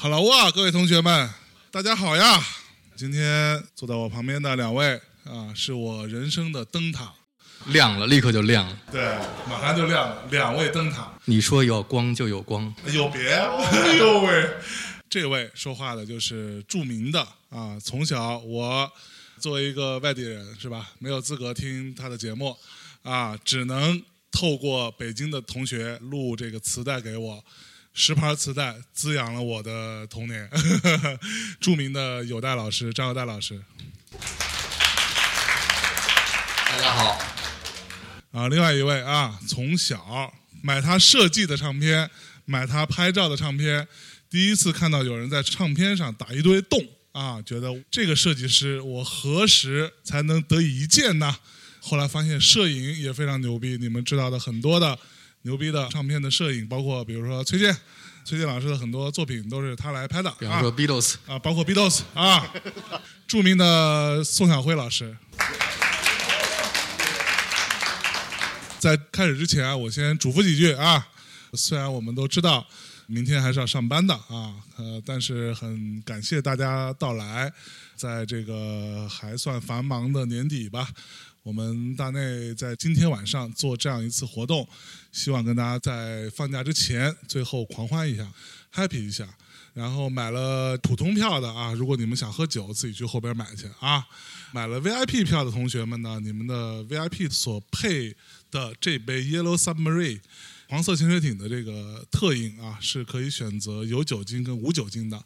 Hello 啊，各位同学们，大家好呀！今天坐在我旁边的两位啊，是我人生的灯塔。亮了，立刻就亮了。对，马上就亮了，两位灯塔。你说有光就有光，有别？哎呦喂！这位说话的就是著名的啊，从小我作为一个外地人是吧，没有资格听他的节目啊，只能透过北京的同学录这个磁带给我，十盘磁带滋养了我的童年。著名的有代老师张有代老师大家好。啊，另外一位啊，从小买他设计的唱片，买他拍照的唱片，第一次看到有人在唱片上打一堆洞啊，觉得这个设计师我何时才能得以一见呢？后来发现摄影也非常牛逼，你们知道的很多的牛逼的唱片的摄影，包括比如说崔健，崔健老师的很多作品都是他来拍的，比方说啊 Beatles，啊，包括 Beatles 啊，著名的宋晓辉老师。在开始之前啊，我先嘱咐几句啊。虽然我们都知道明天还是要上班的啊，呃，但是很感谢大家到来，在这个还算繁忙的年底吧，我们大内在今天晚上做这样一次活动，希望跟大家在放假之前最后狂欢一下，happy 一下。然后买了普通票的啊，如果你们想喝酒，自己去后边买去啊。买了 VIP 票的同学们呢，你们的 VIP 所配的这杯 Yellow Submarine 黄色潜水艇的这个特饮啊，是可以选择有酒精跟无酒精的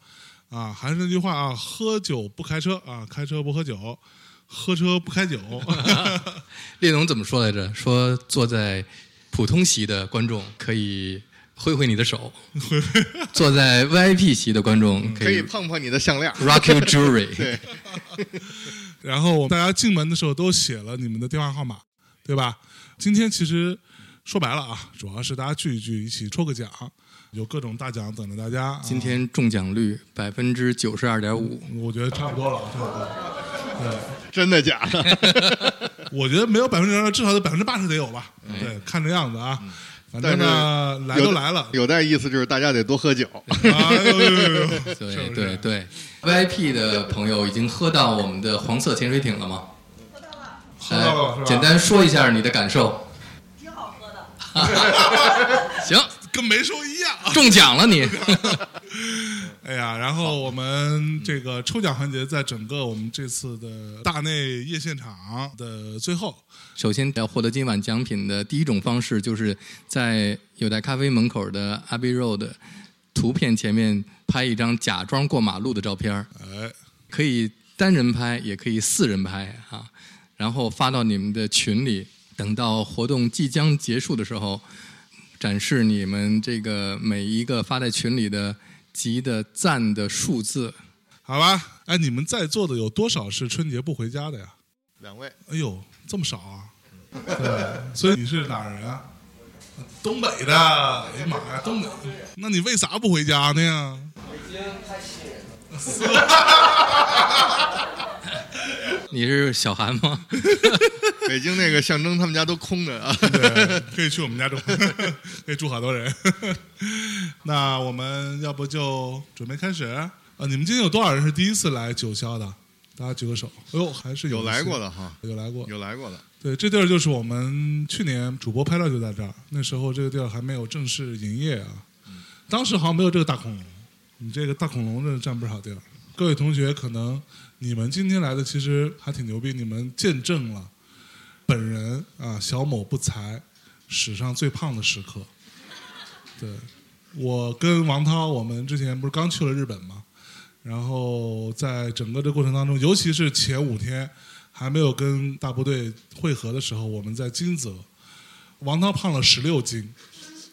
啊。还是那句话啊，喝酒不开车啊，开车不喝酒，喝车不开酒。列侬怎么说来着？说坐在普通席的观众可以挥挥你的手，坐在 VIP 席的观众可以可以碰碰你的项链。rock your jewelry。对，然后大家进门的时候都写了你们的电话号码，对吧？今天其实说白了啊，主要是大家聚一聚，一起抽个奖，有各种大奖等着大家。啊今天中奖率百分之九十二点五，我觉得差不多了，差不多真的假的？我觉得没有百分之二，至少得百分之八十得有吧？对，看这样子啊。反正呢，来都来了，有带意思就是大家得多喝酒。对 对对。VIP 的朋友已经喝到我们的黄色潜水艇了吗？喝到了是吧？简单说一下你的感受。挺好喝的。行，跟没说一样。中奖了你。哎呀，然后我们这个抽奖环节在整个我们这次的大内夜现场的最后，首先要获得今晚奖品的第一种方式，就是在有代咖啡门口的 Abbey Road 图片前面拍一张假装过马路的照片哎，可以单人拍，也可以四人拍啊，然后发到你们的群里。等到活动即将结束的时候，展示你们这个每一个发在群里的集的赞的数字。好吧，哎，你们在座的有多少是春节不回家的呀？两位，哎呦，这么少啊！对，所以你是哪儿人啊？东北的。哎呀妈呀，东北，那你为啥不回家呢呀？你是小韩吗？北京那个象征他们家都空着啊。对，可以去我们家住，可以住好多人。那我们要不就准备开始？啊，你们今天有多少人是第一次来九霄的？大家举个手。哎呦，还是有来过的哈，有来过。有来过的。对，这地儿就是我们去年主播拍照就在这儿，那时候这个地儿还没有正式营业啊。当时好像没有这个大恐龙，你这个大恐龙真的占不少地儿。各位同学，可能你们今天来的其实还挺牛逼，你们见证了本人啊小某不才史上最胖的时刻。对，我跟王涛，我们之前不是刚去了日本吗？然后在整个这过程当中，尤其是前五天还没有跟大部队会合的时候，我们在金泽，王涛胖了十六斤，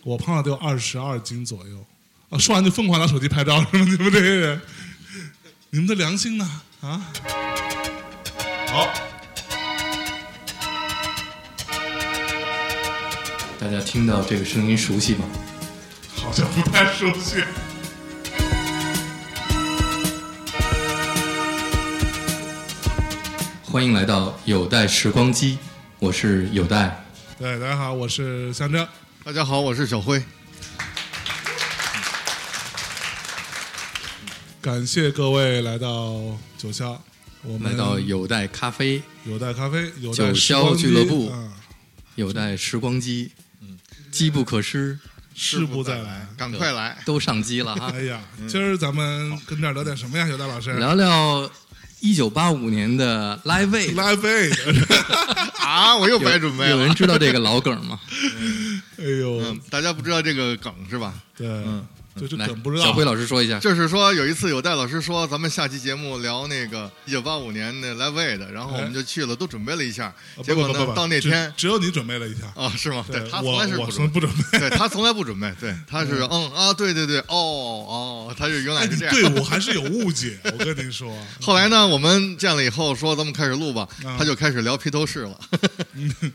我胖了得有二十二斤左右。啊，说完就疯狂拿手机拍照，是吗？你们这些人，你们的良心呢？啊？好，大家听到这个声音熟悉吗？好像不太熟悉。欢迎来到有待时光机，我是有待。对，大家好，我是香蕉。大家好，我是小辉。感谢各位来到九霄，我们来到有待咖啡、有待咖啡、有九待时霄光俱乐部啊，有待时光机，机不可失，事不再来。赶快来！都上机了哈 哎。呀，今儿咱们跟这儿聊点什么呀，有待老师？聊聊一九八五年的 Live Aid，Live Aid，啊，我又白准备了。有人知道这个老梗吗？哎呦嗯，，大家不知道这个梗是吧？对，来梗不知道。小辉老师说一下。就是说，有一次有戴老师说，咱们下期节目聊那个一九八五年的 Live Aid，然后我们就去了，都准备了一下。啊结果呢到那天只有你准备了一下，啊，是吗？对他从来是不准备。我从不准备。对他从来不准备，对，他是嗯啊，对对对，哦哦，他是原哎，来是这样。你对我还是有误解，我跟您说。后来呢，我们见了以后说咱们开始录吧，啊他就开始聊披头士了。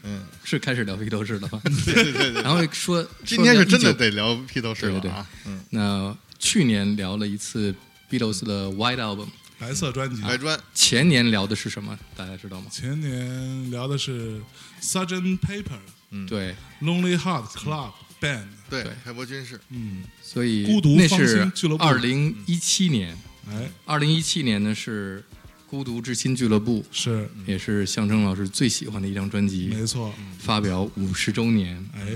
嗯 是开始聊披头士了吗？对对对对，然后说今天是真的得聊披头士了对对对啊。嗯，那去年聊了一次 Beatles 的 White Album，白色专辑，白砖前年聊的是什么？大家知道吗？前年聊的是 Sgt. Pepper 嗯。对，Lonely Heart Club Band，对海波军事，嗯，所以孤独芳那是心俱乐部。二零一七年，哎，二零一七年呢是孤独之心俱乐部，是。也是象征老师最喜欢的一张专辑，没错，发表五十周年。哎，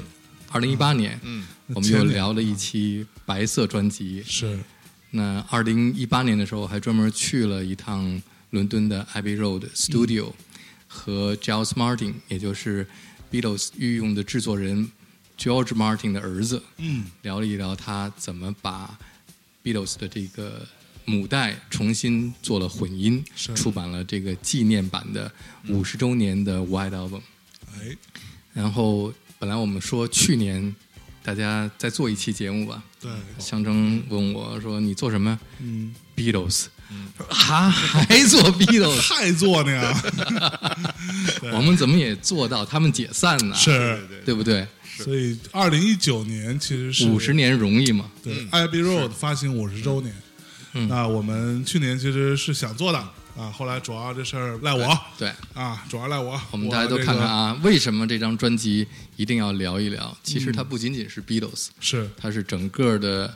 二零一八年，嗯，我们又聊了一期白色专辑。是。那二零一八年的时候，还专门去了一趟伦敦的 Abbey Road Studio，、和 Giles Martin，也就是 Beatles 御用的制作人 George Martin 的儿子，嗯，聊了一聊他怎么把 Beatles 的这个母带重新做了混音是，出版了这个纪念版的五十周年的 White Album。哎，然后本来我们说去年大家再做一期节目吧，对，象征问我说：“你做什么嗯，？Beatles。”说啊，还做 Beatles？还做呢呀，我们怎么也做到他们解散呢？是，对不对？所以二零一九年其实是五十年容易嘛？对，Abbey Road 发行五十周年。嗯那我们去年其实是想做的啊，后来主要这事儿赖我对，啊，主要赖我。我们大家都看看啊，为什么这张专辑一定要聊一聊？其实它不仅仅是 Beatles，这个，是它是整个的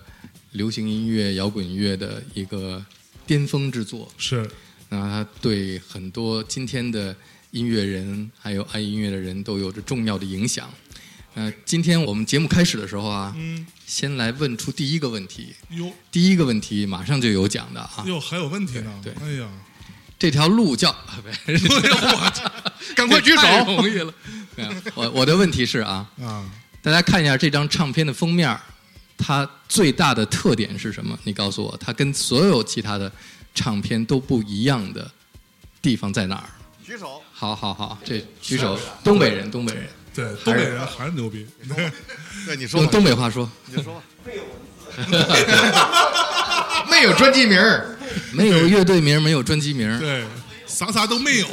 流行音乐、摇滚乐的一个巅峰之作。是，那它对很多今天的音乐人还有爱音乐的人都有着重要的影响。那今天我们节目开始的时候啊，嗯，先来问出第一个问题。哟第一个问题马上就有奖的啊，哟，还有问题呢？对哎呀，这条路叫，啊不是赶快举手太容易了。我我的问题是啊，啊，大家看一下这张唱片的封面，它最大的特点是什么？你告诉我，它跟所有其他的唱片都不一样的地方在哪儿？举手。好好好，这举手，东北人，东北人，对，东北人还是牛逼。对，你说用，东北话说，你就说吧。没有专辑名儿，没有乐队名，没有专辑名，对，啥啥都没有。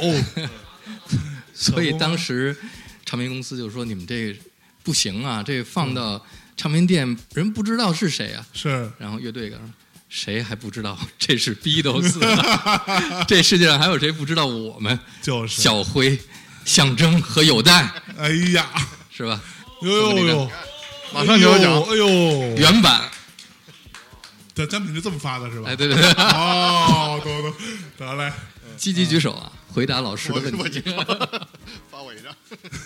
所以当时唱片公司就说：“你们这不行啊，这放到唱片店人不知道是谁啊。是”然后乐队说：“谁还不知道？这是 Beatles？啊。这世界上还有谁不知道我们？就是，小辉、象征和有待哎呀，是吧？呦呦呦，马上就要讲。哎呦，原版，这奖品是这么发的是吧？哎，对对对，哦，懂懂，得嘞，积极举手啊，回答老师的问题。发我一张。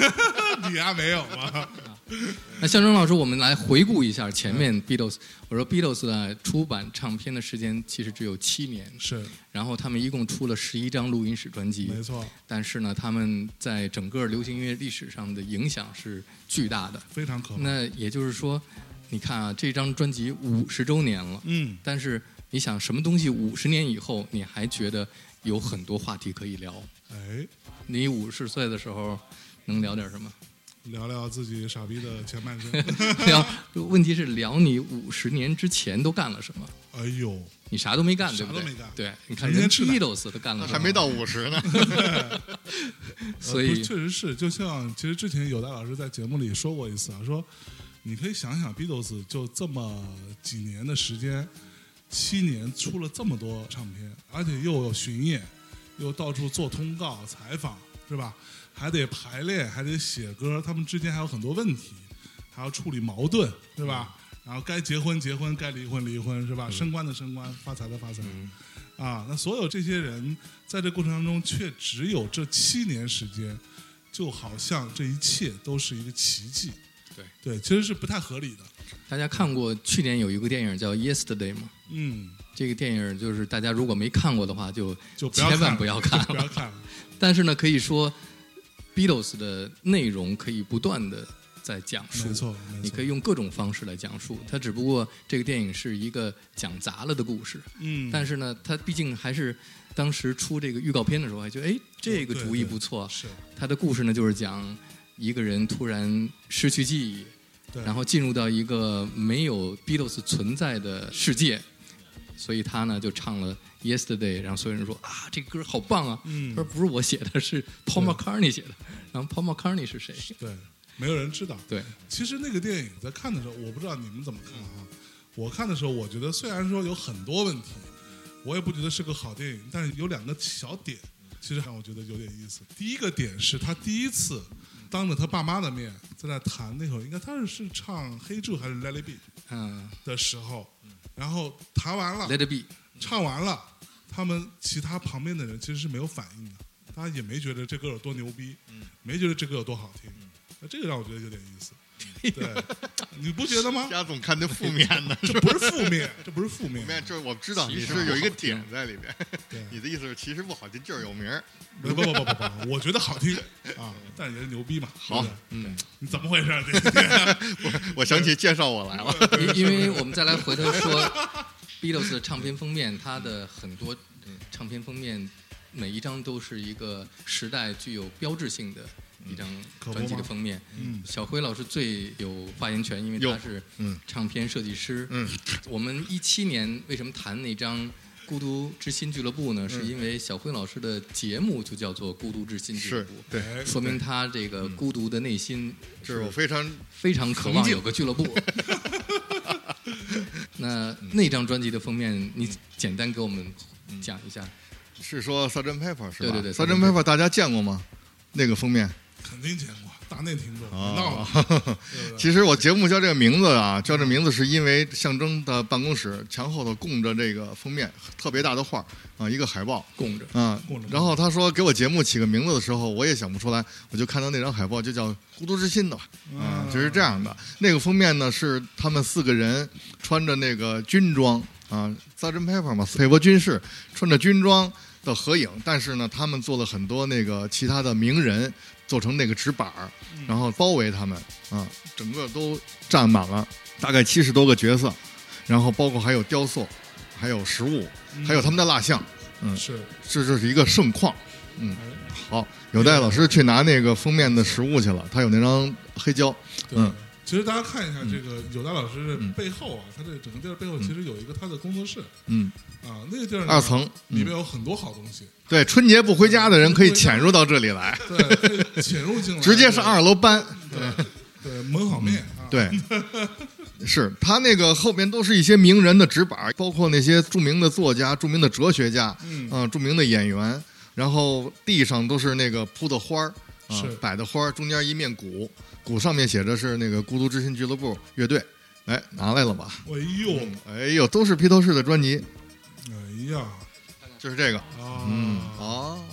你还没有吗？那向征老师，我们来回顾一下前面 Beatles。我说 Beatles 呢出版唱片的时间其实只有七年，是，然后他们一共出了十一张录音室专辑，没错，但是呢，他们在整个流行音乐历史上的影响是巨大的。非常可怕。那也就是说，你看啊，这张专辑五十周年了，嗯，但是你想，什么东西五十年以后你还觉得有很多话题可以聊？哎，你五十岁的时候能聊点什么？聊聊自己傻逼的前半生。聊，问题是聊你五十年之前都干了什么？哎呦，你啥都没干，对啥不对？都没干对，你看人成天吃奶 Beatles 都干了？还没到五十呢。所以呃确实是，就像其实之前有戴老师在节目里说过一次啊，说你可以想想 Beatles 就这么几年的时间，七年出了这么多唱片，而且又有巡演，又到处做通告、采访，是吧？还得排练，还得写歌，他们之间还有很多问题，还要处理矛盾，对吧？然后该结婚结婚，该离婚离婚，是吧？嗯升官的升官，发财的发财，啊，那所有这些人在这过程当中，却只有这七年时间，就好像这一切都是一个奇迹。对对，其实是不太合理的。大家看过去年有一个电影叫《Yesterday》吗？嗯，这个电影就是大家如果没看过的话，就就千万不要看不要看了。但是呢，可以说 Beatles 的内容可以不断的在讲述，没错，没错你可以用各种方式来讲述。它只不过这个电影是一个讲砸了的故事，嗯，但是呢，它毕竟还是当时出这个预告片的时候，还觉得哎，这个主意不错。是它的故事呢，就是讲一个人突然失去记忆，对，然后进入到一个没有 Beatles 存在的世界，所以他呢就唱了 Yesterday，然后所有人说啊，这个歌好棒啊。嗯他说不是我写的，是 Paul McCartney 写的。然后 Paul McCartney 是谁？对，没有人知道。对，其实那个电影在看的时候，我不知道你们怎么看啊。我看的时候，我觉得虽然说有很多问题，我也不觉得是个好电影，但是有两个小点，其实让我觉得有点意思。第一个点是他第一次当着他爸妈的面在那弹那首，应该他是是唱《黑柱》还是《Let It Be》嗯。的时候，然后弹完了，，Let It Be，唱完了，他们其他旁边的人其实是没有反应的，大家也没觉得这歌有多牛逼，没觉得这歌有多好听，那这个让我觉得有点意思。对，你不觉得吗？家总看的负面的，这不是负面，这不是负面负，面就是我知道你其实是有一个点在里边。对 你的意思是其实不好听，就是有名儿。不不不不不不，我觉得好听啊，但也是牛逼嘛。好嗯，你怎么回事儿？这个我想起介绍我来了。因因为我们再来回头说 Beatles 的唱片封面，它的很多唱片封面每一张都是一个时代具有标志性的一张专辑的封面。嗯小辉老师最有发言权，因为他是嗯唱片设计师。嗯，我们一七年为什么谈那张《孤独之心俱乐部》呢？是因为小辉老师的节目就叫做《孤独之心俱乐部》，对，哎说明他这个孤独的内心就是我非常非常渴望有个俱乐部。那那张专辑的封面，你简单给我们讲一下。是说 Sgt. Pepper 是吧？对对对 Sgt. Pepper 大家见过吗？那个封面肯定见过，大内听众，闹了，其实我节目叫这个名字啊，叫这名字是因为象征的办公室墙后头供着这个封面特别大的画啊，一个海报供着，啊供着。然后他说给我节目起个名字的时候，我也想不出来，我就看到那张海报就叫《孤独之心》的吧啊，就是这样的。那个封面呢是他们四个人穿着那个军装啊，Sgt. Pepper 嘛，佩伯军士穿着军装的合影，但是呢，他们做了很多那个其他的名人做成那个纸板儿，然后包围他们啊，整个都占满了大概七十多个角色，然后包括还有雕塑，还有实物，还有他们的蜡像，嗯，是，这就是一个盛况。嗯，哎。好，有戴老师去拿那个封面的实物去了，他有那张黑胶，嗯。其实大家看一下这个有大老师的背后啊，他这整个地儿背后其实有一个他的工作室。嗯，啊，那个地儿二层，里嗯面有很多好东西，对，春节不回家的人可以潜入到这里来，对，潜入进来，直接上二楼搬。对对焖好面啊，对，是他那个后边都是一些名人的纸板，包括那些著名的作家、著名的哲学家，嗯。啊、著名的演员，然后地上都是那个铺的花儿，啊是，摆的花儿，中间一面鼓，鼓上面写着是那个孤独之心俱乐部乐队，哎，拿来了吧？哎呦，哎呦，都是披头士的专辑，哎呀，就是这个，啊，嗯，哦，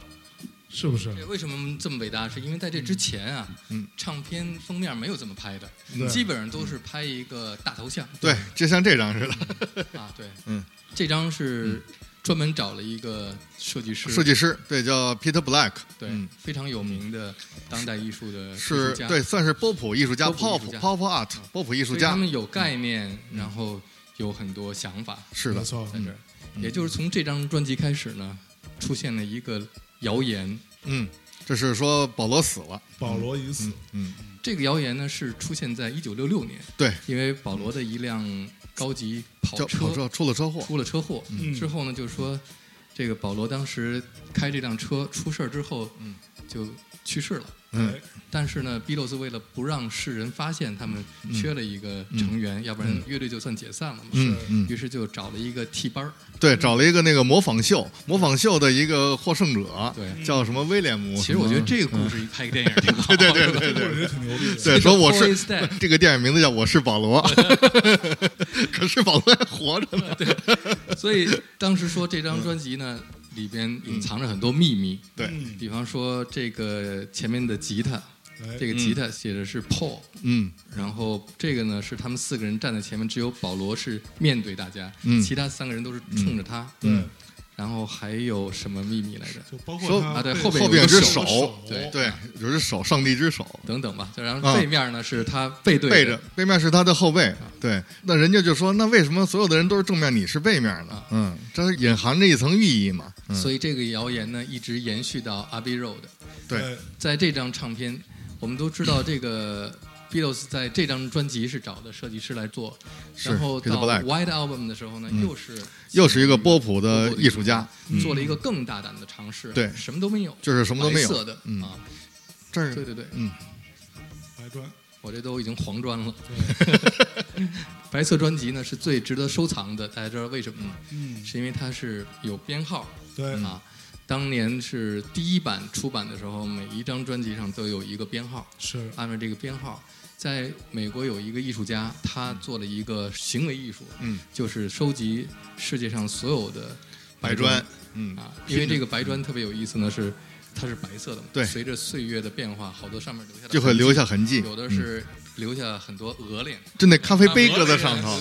是不是？为什么这么伟大？是因为在这之前啊，嗯唱片封面没有这么拍的，基本上都是拍一个大头像。对，就像这张似的，啊，对，嗯，这张是专门找了一个设计师，设计师，对，叫 Peter Black，对、嗯。非常有名的当代艺术的艺是对，算是波普艺术家，pop 波普艺术家。Pop art，波普艺术家，他们有概念，然后有很多想法是的。没，错，在这儿。嗯。也就是从这张专辑开始呢，出现了一个谣言。嗯，这是说保罗死了，保罗已死，嗯，这个谣言呢是出现在一九六六年，对，因为保罗的一辆高级跑车出了车祸，出了车祸，嗯。之后呢，就说这个保罗当时开这辆车出事儿之后，嗯。就去世了。嗯。哎但是呢，Beatles 为了不让世人发现他们缺了一个成员，要不然乐队就算解散了嘛。嗯嗯，于是就找了一个替班儿，对，找了一个那个模仿秀，模仿秀的一个获胜者，对。叫什么威廉姆。其实我觉得这个故事一拍个电影挺好。对对对这个人挺牛逼的。对，说我是 这个电影名字叫《我是保罗》，可是保罗还活着呢。对。所以当时说这张专辑呢，里边隐藏着很多秘密。对，嗯比方说这个前面的吉他，哎。这个吉他写的是 Paul，嗯。然后这个呢是他们四个人站在前面，只有保罗是面对大家，嗯。其他三个人都是冲着他。对，然后还有什么秘密来着？就包括说啊对后边有后边有只手手，对对，有只手，上帝之手。等等吧。然后啊背面呢是他背对背着背面是他的后背，对，那人家就说，那为什么所有的人都是正面，你是背面呢啊？嗯，这是隐含着一层寓意嘛。嗯，所以这个谣言呢一直延续到 Abbey Road。对，在这张唱片，我们都知道这个 Beatles 在这张专辑是找的设计师来做，然后到 White Album 的时候呢，嗯又是又是一个波普的艺术家，做了一个更大胆的尝试，对。什么都没有，就是什么都没有。白色的嗯。啊，这儿对对对，嗯。白砖，我这都已经黄砖了。白色专辑呢是最值得收藏的，大家知道为什么？吗？嗯，是因为它是有编号。对，啊。当年是第一版出版的时候，每一张专辑上都有一个编号，是，按照这个编号，在美国有一个艺术家，他做了一个行为艺术，嗯，就是收集世界上所有的白砖。砖，嗯。啊，因为这个白砖特别有意思呢，是它是白色的嘛，对。随着岁月的变化，好多上面留下就会留下痕迹，有的是留下很多鹅脸，就那咖啡杯搁在上头，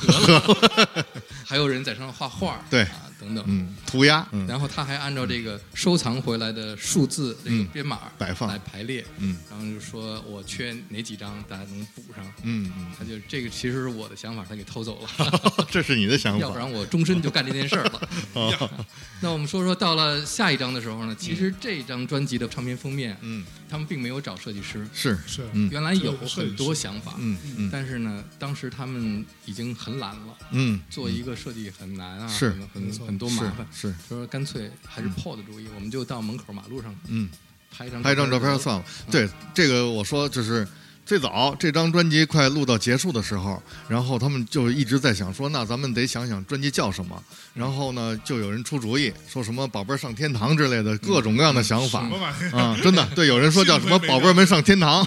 还有人在上面画画，对。啊等等。嗯，涂鸦，嗯。然后他还按照这个收藏回来的数字这个编码摆放。来排列，嗯。然后就说我缺哪几张，大家能补上。嗯他就这个其实是我的想法，他给偷走了，嗯，这是你的想法。要不，然我终身就干这件事儿了。哦 那我们说说到了下一张的时候呢，其实这张专辑的唱片封面，嗯，他们并没有找设计师，是，是，嗯。原来有很多想法，嗯嗯。但是呢，当时他们已经很懒了，嗯，做一个设计很难啊，是。很很很多麻烦，是是，说干脆还是 Paul 的主意，我们就到门口马路上嗯。拍一张拍张照片算了。对，这个我说就是最早这张专辑快录到结束的时候，然后他们就一直在想说，那咱们得想想专辑叫什么。然后呢，就有人出主意，说什么“宝贝儿上天堂”之类的各种各样的想法？啊、真的，对，有人说叫什么“宝贝儿们上天堂”，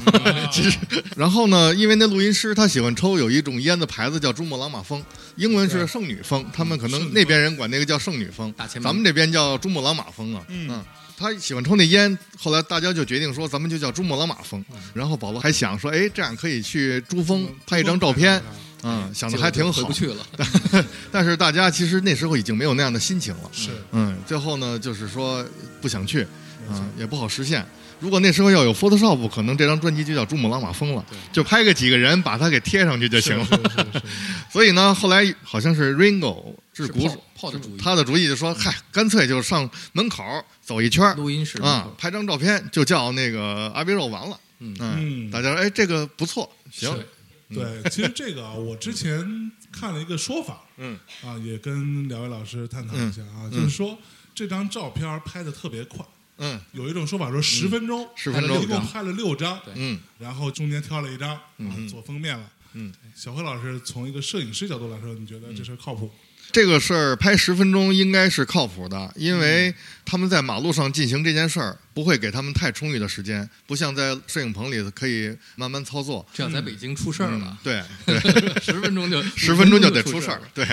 其实，然后呢，因为那录音师他喜欢抽有一种烟的牌子叫珠穆朗玛峰，英文是圣女峰，他们可能那边人管那个叫圣女峰咱们这边叫珠穆朗玛峰啊。嗯他喜欢抽那烟，后来大家就决定说，咱们就叫珠穆朗玛峰。然后保罗还想说，哎，这样可以去珠峰拍一张照片，嗯，想的还挺好。回不。去了。但是大家其实那时候已经没有那样的心情了，是，嗯，最后呢，就是说不想去，嗯，也不好实现。如果那时候要有 Photoshop，可能这张专辑就叫珠穆朗玛峰了。对，就拍个几个人把它给贴上去就行了。所以呢，后来好像是 Ringo 是是鼓 Paul 的主意他的主意就说，嗨，干脆就上门口走一圈录音室啊，拍张照片就叫那个阿比肉完了。嗯嗯大家说哎，这个不错，行，对，其实这个啊，我之前看了一个说法，嗯。啊，也跟两位老师探讨一下啊，嗯。就是说这张照片拍的特别快，嗯。有一种说法说十分钟，10分钟一共拍了六张，对嗯。然后中间挑了一张做封面了。嗯，小辉老师从一个摄影师角度来说，你觉得这事靠谱？这个事儿拍十分钟应该是靠谱的，因为他们在马路上进行这件事儿，不会给他们太充裕的时间，不像在摄影棚里可以慢慢操作。这样在北京出事儿了，对 对，十分钟就 十分钟就得出出事儿了。对，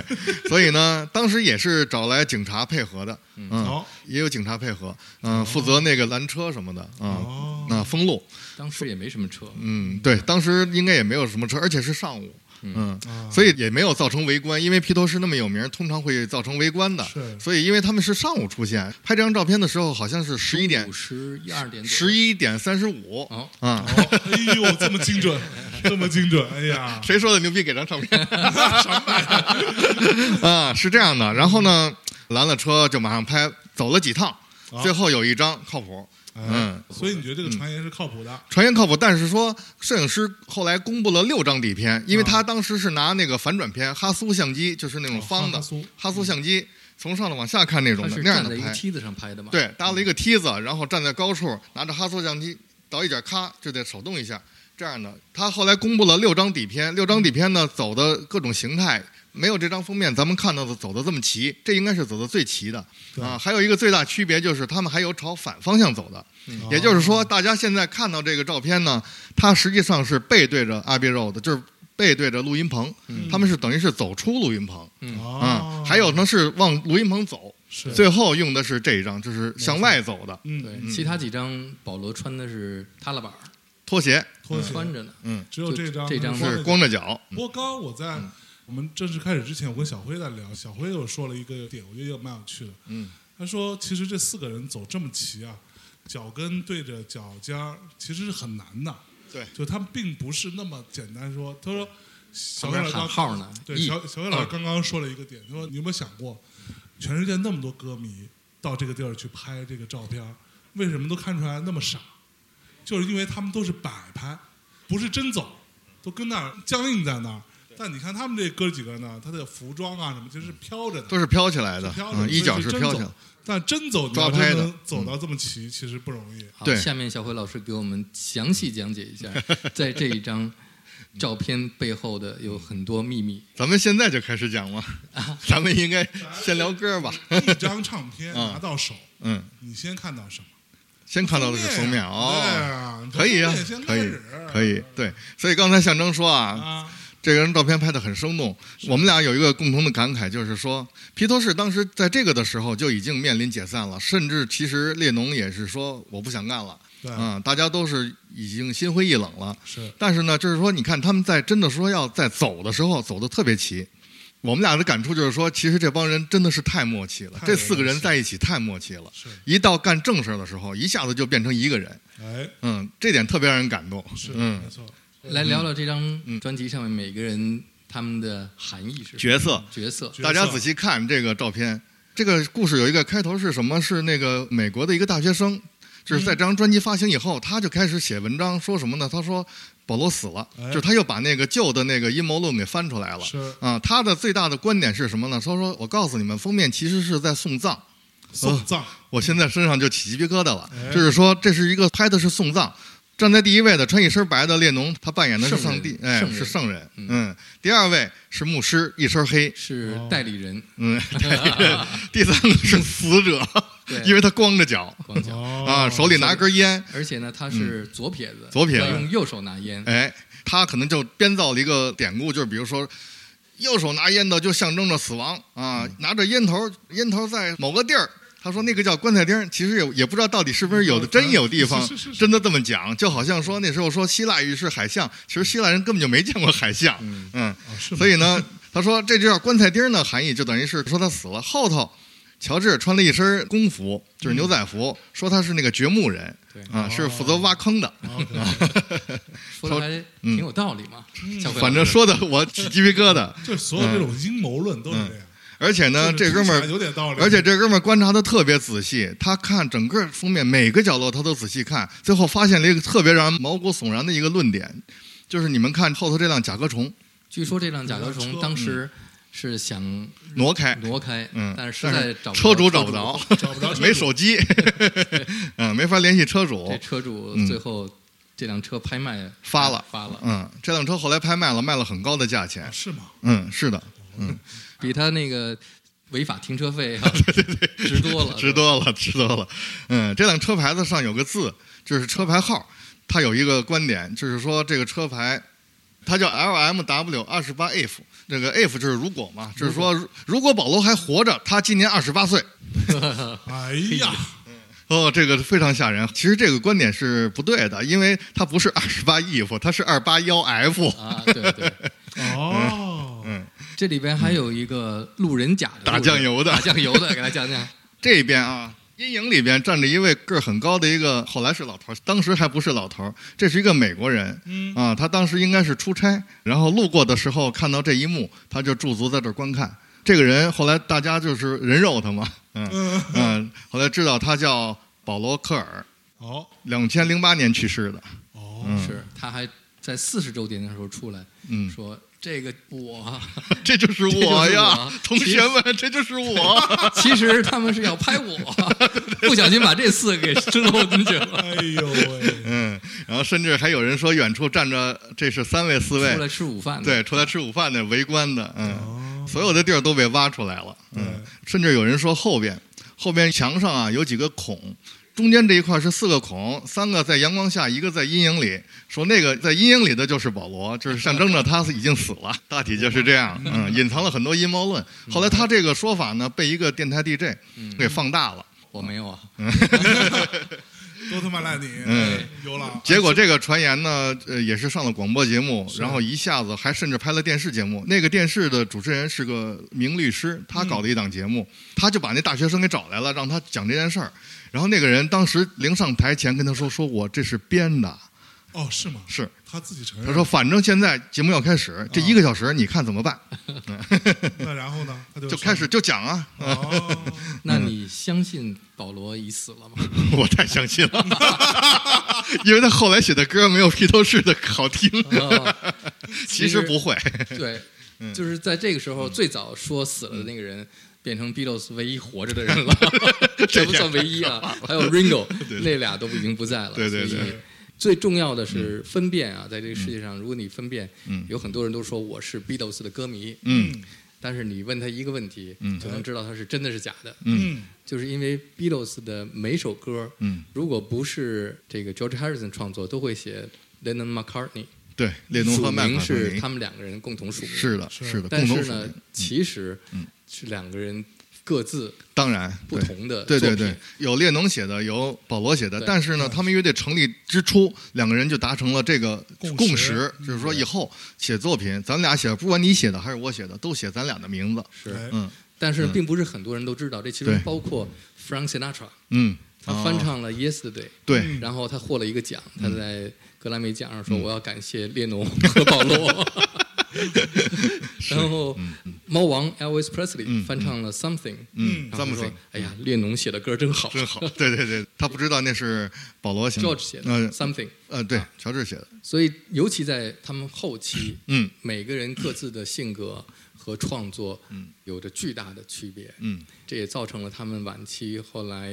所以呢，当时也是找来警察配合的，嗯，好，也有警察配合，嗯，负责那个拦车什么的，啊，哦，那封路，当时也没什么车，嗯，对，当时应该也没有什么车，而且是上午，嗯，啊。所以也没有造成围观，因为披头士那么有名，通常会造成围观的。是。所以因为他们是上午出现，拍这张照片的时候好像是十一点。五十一二点十一点三十五。哦，啊。哦，哎呦，这么精准，这么精准，哎呀，谁说的牛逼？给张照片。啊，是这样的。然后呢，拦了车就马上拍，走了几趟，啊。最后有一张靠谱，嗯，所以你觉得这个传言是靠谱的？传言靠谱，但是说摄影师后来公布了六张底片，因为他当时是拿那个反转片哈苏相机，就是那种方的哦哈苏哈苏相机，从上头往下看那种的那样的拍。站在一个梯子上拍的嘛？对，搭了一个梯子，然后站在高处，拿着哈苏相机倒一点，咔就得手动一下，这样的。他后来公布了六张底片，六张底片呢走的各种形态，没有这张封面咱们看到的走的这么齐，这应该是走的最齐的啊。还有一个最大区别就是他们还有朝反方向走的，也就是说，大家现在看到这个照片呢，它实际上是背对着 Abbey Road，就是背对着录音棚，他们是等于是走出录音棚。哦啊，还有呢是往录音棚走，是最后用的是这一张，就是向外走的嗯对，其他几张保罗穿的是踏拉板，拖鞋，拖鞋，穿着呢。嗯，只有这张这张是是光着脚，不过刚刚我在我们正式开始之前，我跟小辉在聊，小辉又说了一个点，我觉得也蛮有趣的。嗯，他说其实这四个人走这么齐啊，脚跟对着脚尖儿，其实是很难的。对就他们并不是那么简单说。他说小辉老师刚喊号呢对，小小辉老师刚刚说了一个点，他说你有没有想过，全世界那么多歌迷到这个地儿去拍这个照片，为什么都看出来那么傻？就是因为他们都是摆拍，不是真走，都跟那儿僵硬在那儿。但你看他们这哥几个呢，他的服装啊什么，其实是飘着的，都是飘起来的，飘着的，嗯，一脚是飘起来。但真走，抓拍的走到这么齐，其实不容易。好，对下面小辉老师给我们详细讲解一下，在这一张照片背后的有很多秘密。咱们现在就开始讲吗？咱们应该先聊歌吧。一张唱片 嗯拿到手，嗯，你先看到什么？先看到的是封面哦，啊，可以啊可以，可以。对，所以刚才象征说啊，啊，这个人照片拍得很生动。我们俩有一个共同的感慨，就是说，披头士当时在这个的时候就已经面临解散了，甚至其实列侬也是说我不想干了，对，嗯，大家都是已经心灰意冷了。是但是呢，就是说，你看他们在真的说要在走的时候走的特别齐。我们俩的感触就是说，其实这帮人真的是太默契了，这四个人在一起太默契了。是，一到干正事儿的时候，一下子就变成一个人。哎，嗯，这点特别让人感动。是，嗯没，错，来聊聊这张嗯专辑上面每个人他们的含义是角色角色。大家仔细看这个照片，这个故事有一个开头是什么？是那个美国的一个大学生，就是在这张专辑发行以后，他就开始写文章，说什么呢？他说保罗死了，哎就是他又把那个旧的那个阴谋论给翻出来了。是啊，他的最大的观点是什么呢？他说：“我告诉你们，封面其实是在送葬。送葬，我现在身上就起鸡皮疙瘩了。哎就是说，这是一个拍的是送葬。站在第一位的穿一身白的列侬，他扮演的是上帝，哎是圣人。嗯嗯，第二位是牧师，一身黑。是代理人，嗯，第三个是死者对，因为他光着脚光脚，哦啊，手里拿根烟，而且呢，他是左撇子，嗯左撇子用右手拿烟。哎，他可能就编造了一个典故，就是比如说。右手拿烟的就象征着死亡啊，拿着烟头，烟头在某个地儿，他说那个叫棺材钉，其实也也不知道到底是不是有的真有地方真的这么讲，就好像说那时候说希腊语是海象，其实希腊人根本就没见过海象，嗯所以呢，他说这就叫棺材钉的含义，就等于是说他死了。后头，乔治穿了一身工服，就是牛仔服，说他是那个掘墓人，对啊，是负责挖坑的。说的还挺有道理嘛。反正说的我起鸡皮疙瘩。就所有这种阴谋论都是这样。而且呢，这哥们儿，点道理，而且这哥们儿观察的特别仔细，他看整个封面每个角落他都仔细看，最后发现了一个特别让人毛骨悚然的一个论点，就是你们看后头这辆甲壳虫。据说这辆甲壳虫当时是想挪开，挪开，嗯，但是实在找不车主找找不着，找不着 没手机，嗯，没法联系车主。这，车主嗯。最后这辆车拍卖发了。发了，嗯，这辆车后来拍卖了，卖了很高的价钱。啊，是吗？嗯，是的，比他那个违法停车费 要值多了，值多了，值多了。嗯，这辆车牌子上有个字，就是车牌号。他有一个观点，就是说这个车牌，它叫 L M W 二十八 if。这个 if 就是如果嘛，就是说如如果保罗还活着，他今年二十八岁。哎呀，哦，这个非常吓人。其实这个观点是不对的，因为它不是二十八 if，它是二八幺 f。啊，对对，哦，嗯，这里边还有一个路人甲的打酱油的。打酱油的，给他讲讲。这边啊，阴影里边站着一位个儿很高的一个，后来是老头儿，当时还不是老头儿，这是一个美国人。嗯。啊，他当时应该是出差，然后路过的时候看到这一幕，他就驻足在这儿观看。这个人后来大家就是人肉他嘛，嗯。嗯，嗯，后来知道他叫保罗科尔，哦。两千零八年去世的。哦，是。他还在四十周年的时候出来，嗯。说这个我，这就是我呀我，同学们，这就是我。其实他们是要拍我，不小心把这四个给吃漏进去了，哎呦喂，嗯，然后甚至还有人说，远处站着这是三位四位。出来位，吃午饭的，对，出来吃午饭的围观的，嗯，哦，所有的地儿都被挖出来了，嗯，甚至有人说后边后边墙上啊有几个孔。中间这一块是四个孔，三个在阳光下，一个在阴影里。说那个在阴影里的就是保罗，就是象征着他已经死了。大体就是这样，嗯，隐藏了很多阴谋论。后来他这个说法呢，被一个电台 DJ 给放大了。我没有啊，都他妈赖你，嗯，有了，结果这个传言呢，呃，也是上了广播节目，然后一下子还甚至拍了电视节目。那个电视的主持人是个名律师，他搞的一档节目，他就把那大学生给找来了，让他讲这件事儿。然后那个人当时临上台前跟他说：“说我这是编的。哦，是吗？”是，他自己承认。他说：“反正现在节目要开始，这一个小时你看怎么办 那然后呢？他？”就 就开始就讲啊，哦，那你相信保罗已死了吗？我太相信了，因为他后来写的歌没有披头士的好听。啊其实不会，对，嗯就是在这个时候，最早说死了的那个人，变成 Beatles 唯一活着的人了，这不算唯一啊，还有 Ringo，那俩都已经不在了。对对对。最重要的是分辨啊，在这个世界上，如果你分辨，嗯。有很多人都说我是 Beatles 的歌迷，嗯。但是你问他一个问题，嗯。就能知道他是真的是假的。嗯。就是因为 Beatles 的每首歌，嗯，如果不是这个 George Harrison 创作，都会写 Lennon McCartney，对，列侬和麦名克尼是他们两个人共同署名。是的，是是的，但是呢其实嗯是两个人各自当然不同的对对对，有列侬写的，有保罗写的，但是呢，他们乐队成立之初，两个人就达成了这个共识。就是说以后写作品，咱俩写，不管你写的还是我写的，都写咱俩的名字。是，哎嗯。但是嗯。并不是很多人都知道，这其中包括 Frank Sinatra，嗯，他翻唱了 Yesterday，对，嗯然后他获了一个奖，他在格莱美奖上嗯说我要感谢列侬和保罗。然后猫王 Elvis Presley 嗯翻唱了 Something，嗯然后说 Something 哎呀，列侬写的歌真好，真好。对对对，他不知道那是保罗写的。George 写的嗯 Something，呃，对，乔治写的。所以尤其在他们后期，嗯。每个人各自的性格和创作嗯。有着巨大的区别，嗯。这也造成了他们晚期后来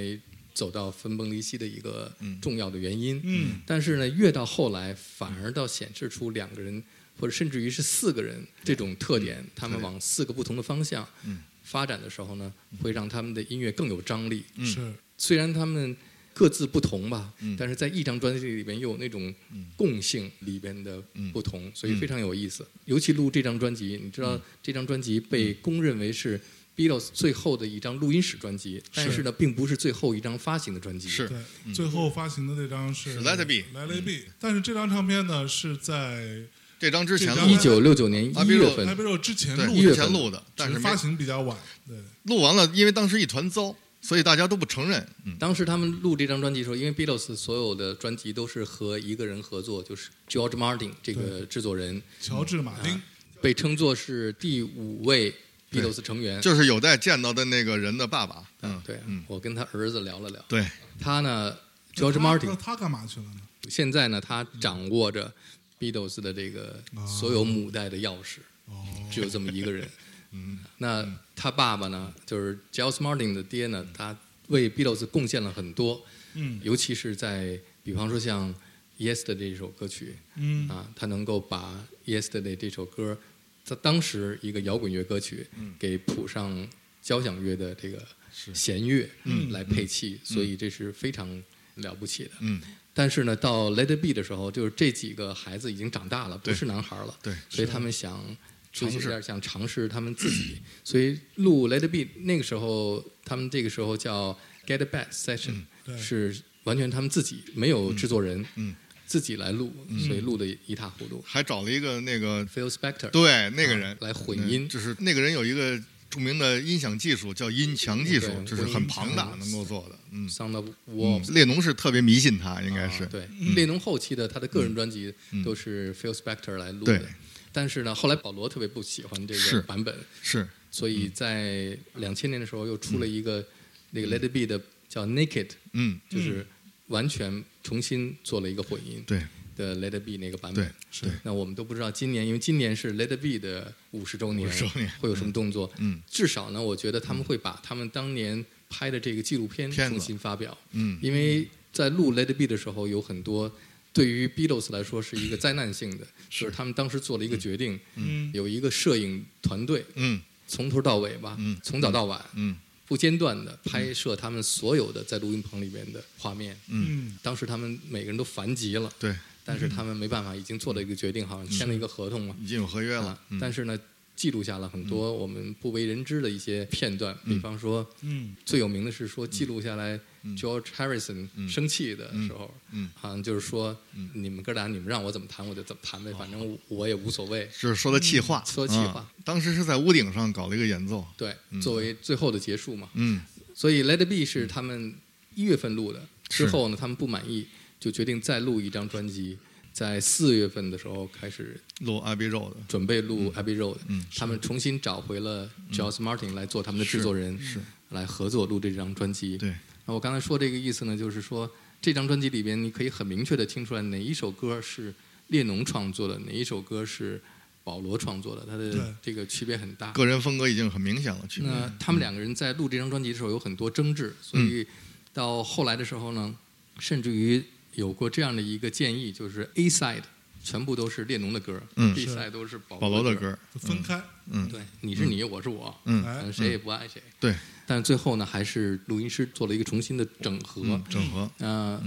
走到分崩离析的一个嗯。重要的原因。嗯。但是呢，越到后来，反而倒显示出两个人，或者甚至于是四个人这种特点，他们往四个不同的方向嗯。发展的时候呢，会让他们的音乐更有张力。嗯。是。虽然他们各自不同吧，嗯。但是在一张专辑里边又有那种共性里边的不同，所以非常有意思。尤其录这张专辑，你知道这张专辑被公认为是 Beatles 最后的一张录音室专辑，但是呢，并不是最后一张发行的专辑。是。对，最后发行的那张是是 Let It Be Let It Be，但是这张唱片呢是在这张之前一九六九年一月 a 份 b，y 之前对录前录的，但是发行比较晚，对，录完了，因为当时一团糟，所以大家都不承认。嗯。当时他们录这张专辑的时候，因为 Beatles 所有的专辑都是和一个人合作，就是 George Martin 这个制作人，乔治马丁。啊，被称作是第五位 Beatles 成员。就是有待见到的那个人的爸爸。嗯，对嗯，我跟他儿子聊了聊，对，他呢，George Martin，他干嘛去了呢？现在呢，他掌握着 Beatles 的这个所有母带的钥匙，哦，只有这么一个人。嗯，那他爸爸呢，就是 George Martin 的爹呢，他为 Beatles 贡献了很多，嗯。尤其是在比方说像《Yesterday》这首歌曲嗯。啊，他能够把《Yesterday》这首歌，在当时一个摇滚乐歌曲，给谱上交响乐的这个弦乐来配器，所以这是非常了不起的。嗯，但是呢，到《Let It Be》的时候，就是这几个孩子已经长大了，不是男孩了，对。所以他们想。尝试点想尝试他们自己，所以录《Let It Be》那个时候，他们这个时候叫 Get Back Session，、对。是完全他们自己没有制作人，嗯自己来录，所以录的一塌糊涂。还找了一个那个 Phil Spector 对那个人。啊来混音。嗯就是那个人有一个著名的音响技术叫音墙技术，对就是很庞大能够做的。嗯。Of 嗯。Wolves，、列侬是特别迷信他，应该是。啊对，列侬后期的他的个人专辑都是 Phil Spector 来录的。对，但是呢，后来保罗特别不喜欢这个版本，是。所以在两千年的时候又出了一个那个 Let It Be 的叫 Naked，嗯。就是完全重新做了一个混音，对。的 Let It Be 那个版对本。对，那我们都不知道今年，因为今年是 Let It Be 的五十周年，50周年。会有什么动作？嗯，至少呢，我觉得他们会把他们当年拍的这个纪录片重新发表，嗯。因为在录 Let It Be 的时候，有很多对于 Beatles 来说是一个灾难性的，就是他们当时做了一个决定，嗯。有一个摄影团队嗯。从头到尾吧，嗯。从早到晚。嗯不间断的拍摄他们所有的在录音棚里面的画面，嗯。当时他们每个人都烦极了，对，但是他们没办法，已经做了一个决定，好像签了一个合同嘛，已经有合约了。但是呢，记录下了很多我们不为人知的一些片段，比方说嗯。最有名的是说记录下来 George Harrison 嗯。生气的时候，嗯。好像就是说你们哥俩你们让我怎么弹我就怎么弹呗，反正我我也无所谓。就是说的气话，说气话。啊当时是在屋顶上搞了一个演奏，对，作为最后的结束嘛，嗯。所以 Let It Be 是他们一月份录的，之后呢，他们不满意，就决定再录一张专辑，在四月份的时候开始录 Abbey Road 的，准备录 Abbey Road，、嗯他们重新找回了 George Martin 来做他们的制作人，是。来合作录这张专辑。对，那我刚才说这个意思呢，就是说这张专辑里边，你可以很明确的听出来哪一首歌是列侬创作的，哪一首歌是保罗创作的，他的这个区别很大。个人风格已经很明显了，那他们两个人在录这张专辑的时候有很多争执，所嗯。以到后来的时候呢，甚至于有过这样的一个建议，就是 A side 全部都是列侬的歌、嗯 b side 都是保保罗的的歌。分开，嗯对，你是你，我是我，嗯。哎反正谁也不爱谁。对，但最后呢，还是录音师做了一个重新的整合。嗯整合，呃，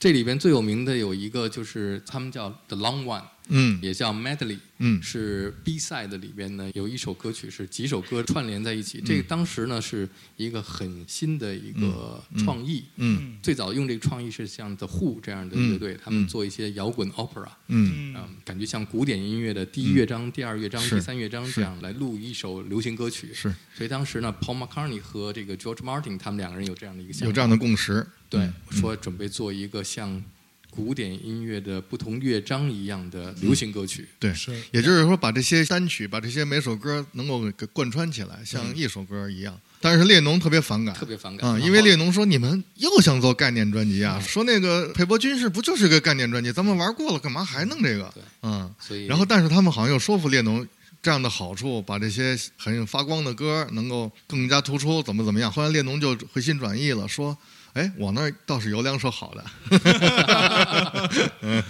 这里边最有名的有一个就是他们叫 The Long One，嗯。也叫 Medley，嗯。是 B side 里边呢有一首歌曲是几首歌串联在一起。这个当时呢是一个很新的一个创意。嗯。最早用这个创意是像 The Who 这样的乐队，他们做一些摇滚 opera，嗯。嗯，感觉像古典音乐的第一乐章、第二乐章、第三乐章这样来录一首流行歌曲。是。所以当时呢，Paul McCartney 和这个 George Martin 他们两个人有这样的一个想法，有这样的共识，对嗯，说准备做一个像古典音乐的不同乐章一样的流行歌曲。对是，也就是说，把这些单曲，把这些每首歌能够给贯穿起来，像一首歌一样。但是列侬特别反感，特别反感啊，因为列侬说你们又想做概念专辑啊，说那个佩伯军事不就是个概念专辑，咱们玩过了，干嘛还弄这个对？嗯，所以然后但是他们好像又说服列侬。这样的好处，把这些很发光的歌能够更加突出，怎么怎么样？后来列侬就回心转意了，说：“哎，我那儿倒是有两首好的。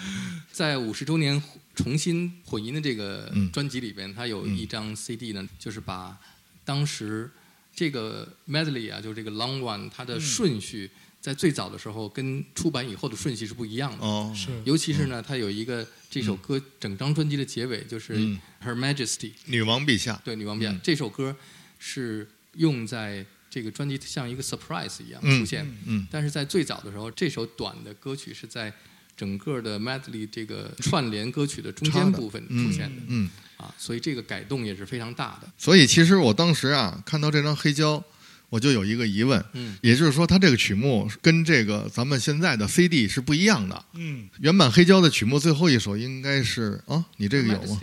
在五十周年重新混音的这个嗯。专辑里边，它有一张 CD 呢，就是把当时这个 medley 啊，就是这个 long one，它的顺序在最早的时候跟出版以后的顺序是不一样”的。哦，是。尤其是呢，它有一个这首歌整张专辑的结尾就是嗯。Her Majesty，女王陛下，对女王陛下嗯。这首歌是用在这个专辑像一个 surprise 一样嗯出现。嗯但是在最早的时候，这首短的歌曲是在整个的 medley 这个串联歌曲的中间部分出现的、嗯。啊，所以这个改动也是非常大的。所以其实我当时啊看到这张黑胶，我就有一个疑问，嗯，也就是说，它这个曲目跟这个咱们现在的 CD 是不一样的。嗯原版黑胶的曲目最后一首应该是啊，你这个有吗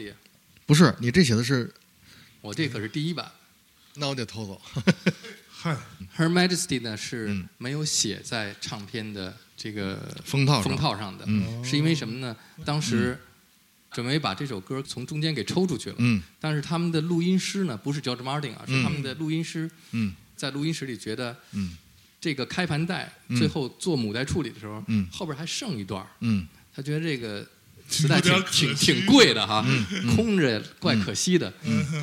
不是，你这写的是，我这可是第一版。那我得偷走。嗨，Her Majesty 呢是嗯。没有写在唱片的这个封套上。封套上的，嗯。是因为什么呢？当时准备把这首歌从中间给抽出去了，嗯。但是他们的录音师呢不是 George Martin 啊，是嗯他们的录音师嗯。在录音室里觉得嗯。这个开盘带嗯。最后做母带处理的时候，嗯。后边还剩一段，嗯。他觉得这个磁带挺挺挺贵的哈，嗯空着怪可惜的，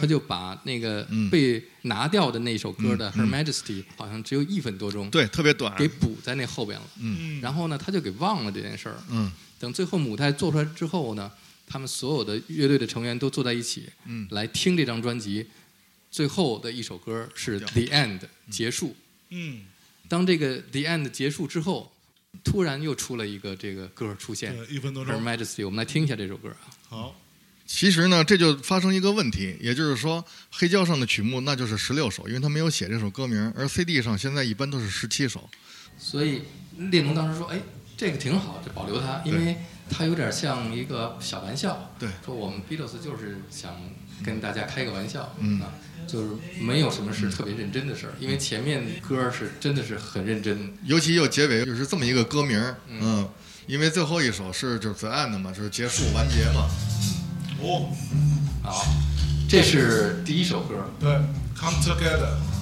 他就把那个嗯被拿掉的那首歌的《嗯 Her Majesty》好像只有一分多钟，对，特别短。给补在那后边了。嗯然后呢，他就给忘了这件事儿。嗯等最后母带做出来之后呢，他们所有的乐队的成员都坐在一起，嗯来听这张专辑。最后的一首歌是《The End》结束。嗯，当这个《The End》结束之后，突然又出了一个这个歌出现，对，一分多《Her，Majesty》。我们来听一下这首歌啊。好，其实呢，这就发生一个问题，也就是说，黑胶上的曲目那就是十六首，因为他没有写这首歌名，而 CD 上现在一般都是十七首。所以列侬当时说：“哎，这个挺好，就保留它，因为它有点像一个小玩笑。对说我们 Beatles 就是想跟大家开个玩笑，嗯啊，就是没有什么是特别认真的事儿，因为前面歌是真的是很认真。尤其又结尾就是这么一个歌名儿，嗯，因为最后一首是就是 The End 嘛，就是结束完结嘛。哦，好，这是第一首歌。对，Come Together。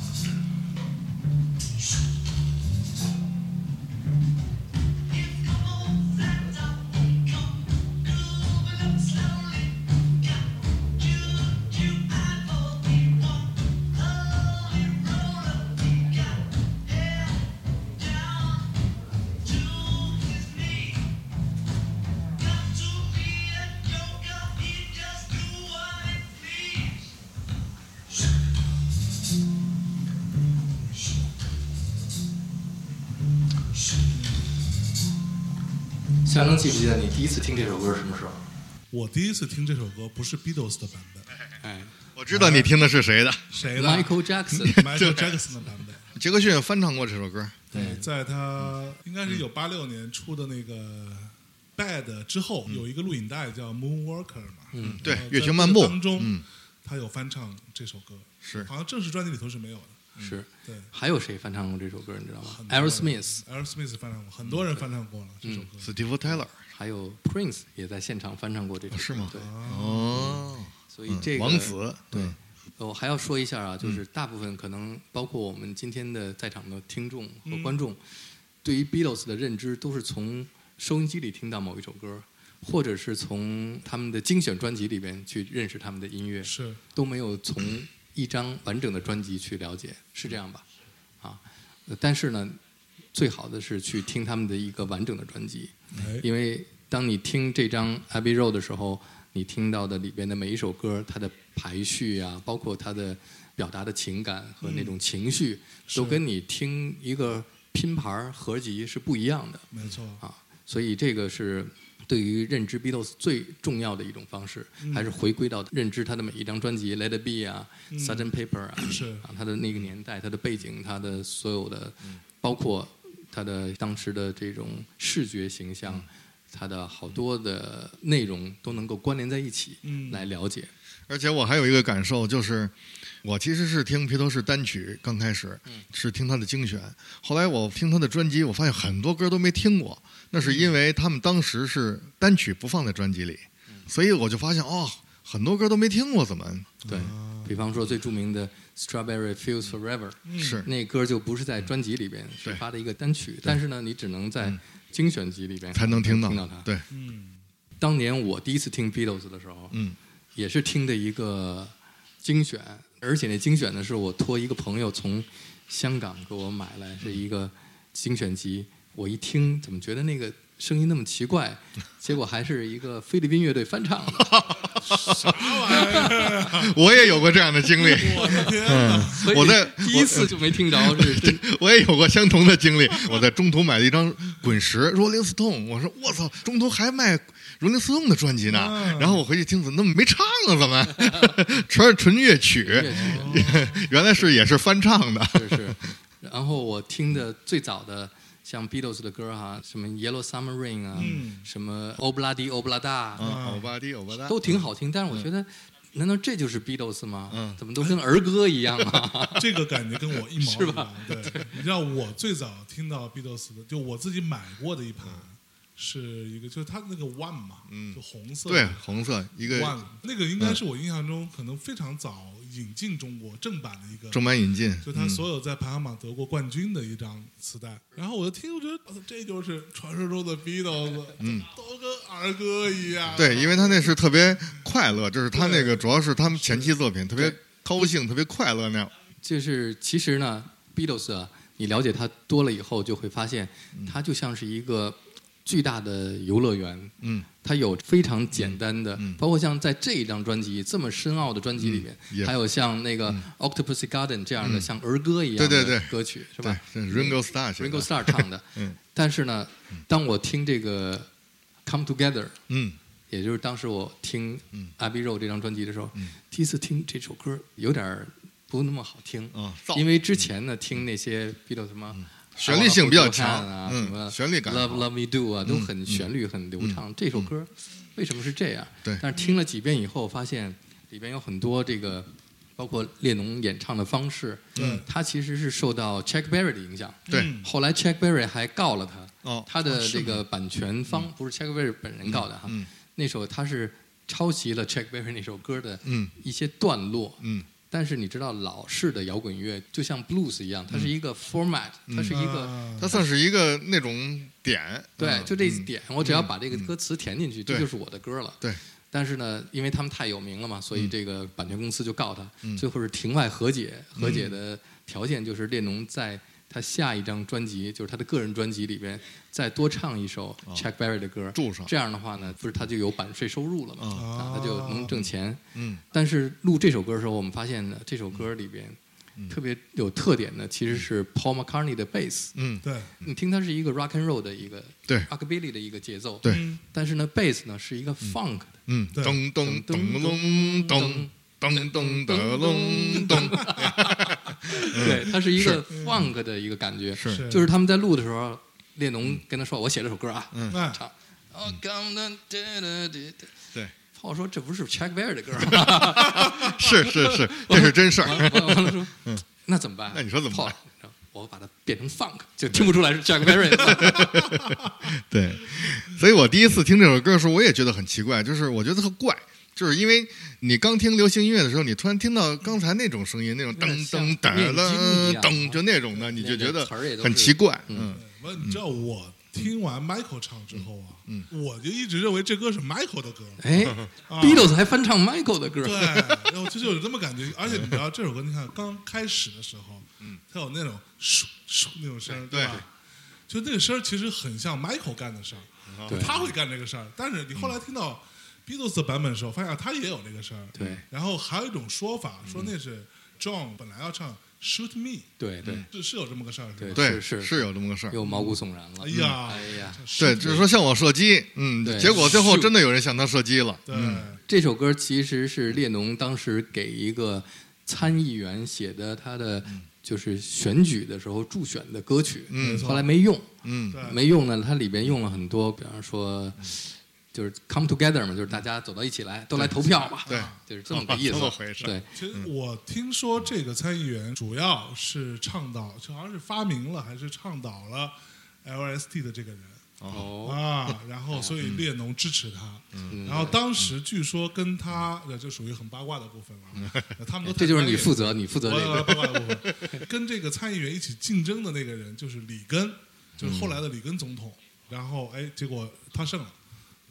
夏能记不记得你第一次听这首歌是什么时候？我第一次听这首歌不是 Beatles 的版本，哎我知道你听的是谁的，谁的，Michael Jackson。Michael Jackson 的版本。杰克逊翻唱过这首歌。对，在他应该是有八六年出的那个 Bad 之后，有一个录影带叫 Moonwalker 嘛，嗯。对月球漫步。当中嗯，他有翻唱这首歌，是。好像正式专辑里头是没有的。是，对还有谁翻唱过这首歌？你知道吗很多人？Aerosmith，Aerosmith 翻唱过，很多人翻唱过了这首歌。Steve Taylor，还有 Prince 也在现场翻唱过这首歌。是吗对，哦，所以这个王子对嗯，我还要说一下啊，就是大部分可能包括我们今天的在场的听众和观众，对于 Beatles 的认知都是从收音机里听到某一首歌，或者是从他们的精选专辑里边去认识他们的音乐，是都没有从一张完整的专辑去了解，是这样吧？啊，呃但是呢，最好的是去听他们的一个完整的专辑，哎，因为当你听这张《Abbey Road》的时候，你听到的里边的每一首歌，它的排序啊，包括它的表达的情感和那种情绪，都跟你听一个拼盘合集是不一样的没错，啊。所以这个是对于认知 Beatles 最重要的一种方式，还是回归到认知他的每一张专辑，《Let It Be》啊，《Sgt. Paper》啊，是。啊，他的那个年代、他的背景、他的所有的，包括他的当时的这种视觉形象，他的好多的内容都能够关联在一起，嗯。来了解。而且我还有一个感受，就是我其实是听披头士单曲，刚开始是听他的精选，后来我听他的专辑，我发现很多歌都没听过，那是因为他们当时是单曲不放在专辑里，所以我就发现哦，很多歌都没听过，怎么？对，比方说最著名的《Strawberry Fields Forever》，是。那歌就不是在专辑里边，是发的一个单曲，但是呢，你只能在精选集里边才能听到？听到它。对，嗯，当年我第一次听 Beatles 的时候，嗯，也是听的一个精选，而且那精选呢是我托一个朋友从香港给我买来，是一个精选集。我一听，怎么觉得那个声音那么奇怪？结果还是一个菲律宾乐队翻唱的。我也有过这样的经历，我的天哪！所以我在第一次就没听着，是真 我也有过相同的经历。我在中途买了一张滚石《Rolling Stone》，我说我操，中途还卖 Rolling Stone 的专辑呢。嗯然后我回去听，怎么那么没唱啊？怎么 全是纯乐曲？乐曲。原来是也是翻唱的。是是。然后我听的最早的像 Beatles 的歌哈、什么 Yellow Summer Rain 啊，嗯什么欧布拉迪欧布拉达，啊，欧巴迪欧巴达都挺好听。但是我觉得，难道这就是 Beatles 吗？嗯怎么都跟儿歌一样啊？这个感觉跟我一毛是吧一样。对，你知道我最早听到 Beatles 的，就我自己买过的一盘，是一个就是它那个 One 嘛，嗯。就红色。对红色一个 One，那个应该是我印象中可能非常早引进中国正版的一个正版引进，就他所有在排行榜得过冠军的一张磁带，然后我就听，我觉得这就是传说中的 Beatles，嗯，都跟儿歌一样。对，因为他那是特别快乐，就是他那个主要是他们前期作品特别高兴、特别快乐那样。就是其实呢，Beatles 啊，你了解他多了以后，就会发现他就像是一个巨大的游乐园。嗯，它有非常简单的，嗯。包括像在这一张专辑这么深奥的专辑里面，嗯还有像那个 Octopus Garden 这样的、像儿歌一样的对对对。歌曲，是吧，是 Ringo Starr 写的？Ringo Starr 唱的。嗯。但是呢，当我听这个 Come Together，嗯。也就是当时我听嗯《Abbey Road》这张专辑的时候，嗯。第一次听这首歌有点儿不那么好听。啊，因为之前呢，听那些 Beatles 什么旋律性比较强啊，什么嗯，旋律感 Love Love Me Do 啊，都嗯很旋律很流畅。这首歌为什么是这样？对。但是听了几遍以后，发现里边有很多这个，包括列侬演唱的方式，嗯。他其实是受到 Chuck Berry 的影响。对。嗯。后来 Chuck Berry 还告了他，哦，他的这个版权方不是 Chuck Berry 本人告的哈，嗯。那首他是抄袭了 Chuck Berry 那首歌的嗯。一些段落，嗯但是你知道老式的摇滚乐就像 blues 一样，它是一个 format，、它是一个。啊。它算是一个那种点，对，嗯。就这嗯点，我只要把这个歌词填进去，对这就是我的歌了。对。但是呢，因为他们太有名了嘛，所以嗯。这个版权公司就告他，嗯。最后是庭外和解。和解的条件就是列侬在他下一张专辑，就是他的个人专辑里边，再多唱一首 Chuck Berry 的歌，哦注上。这样的话呢，不是他就有版税收入了嘛？啊啊，他就能挣钱。嗯。但是录这首歌的时候，我们发现呢，这首歌里边嗯。特别有特点的其实是 Paul McCartney 的贝斯。嗯，对。你听它是一个 rock and roll 的一个对。rockabilly 的一个节奏，对。嗯但是呢，，bass 呢是一个 funk 的，嗯，对。噔噔噔隆咚噔噔噔隆咚，对，它是一个 funk 的一个感觉，是是就是他们在录的时候，列侬跟他说：“我写了首歌啊，嗯哎唱。”哦，come on，哒哒哒哒对，炮说这不是 Chuck Berry 的歌吗？是是是，这是真事儿。完了说，那怎么办？那你说怎么办？我把它变成 funk，就听不出来是 Chuck Berry 的。对，所以我第一次听这首歌的时候，我也觉得很奇怪，就是我觉得特怪，就是因为你刚听流行音乐的时候，你突然听到刚才那种声音，那种噔噔噔噔噔，就那种的，你就觉得很奇怪。嗯你知道我听完 Michael 唱之后啊，嗯我就一直认为这歌是 Michael 的歌。哎啊，Beatles 还翻唱 Michael 的歌，对，然后就是有这么感觉，而且你知道这首歌，你看刚开始的时候，嗯，它有那种唰唰那种声，对吧？就那个声儿其实很像 Michael 干的事儿，对他会干这个事儿。但是你后来听到 Beatles 的版本的时候，发现啊他也有这个事儿。对。然后还有一种说法，说那是 John 本来要唱 Shoot Me，对对。是是有这么个事儿，是吧？对对，是是。有这么个事儿。又毛骨悚然了。哎呀，哎呀，对，就是说向我射击，嗯，对。结果最后真的有人向他射击了。对，这首歌其实是列侬当时给一个参议员写的，他的就是选举的时候助选的歌曲，嗯。后来没用，嗯对。没用呢，它里边用了很多，比方说。就是 come together 嘛，就是大家走到一起来，都来投票吧，对，就是这么个意思。这么回事对，其实我听说这个参议员主要是倡导，就好像是发明了还是倡导了 L S T 的这个人。哦，啊，然后所以列侬支持他，嗯。然后当时据说跟他呃这属于很八卦的部分了，呃他们都 这就是你负责责，你负责这个。八卦的部分，跟这个参议员一起竞争的那个人就是里根，就是后来的里根总统，然后哎，结果他胜了，对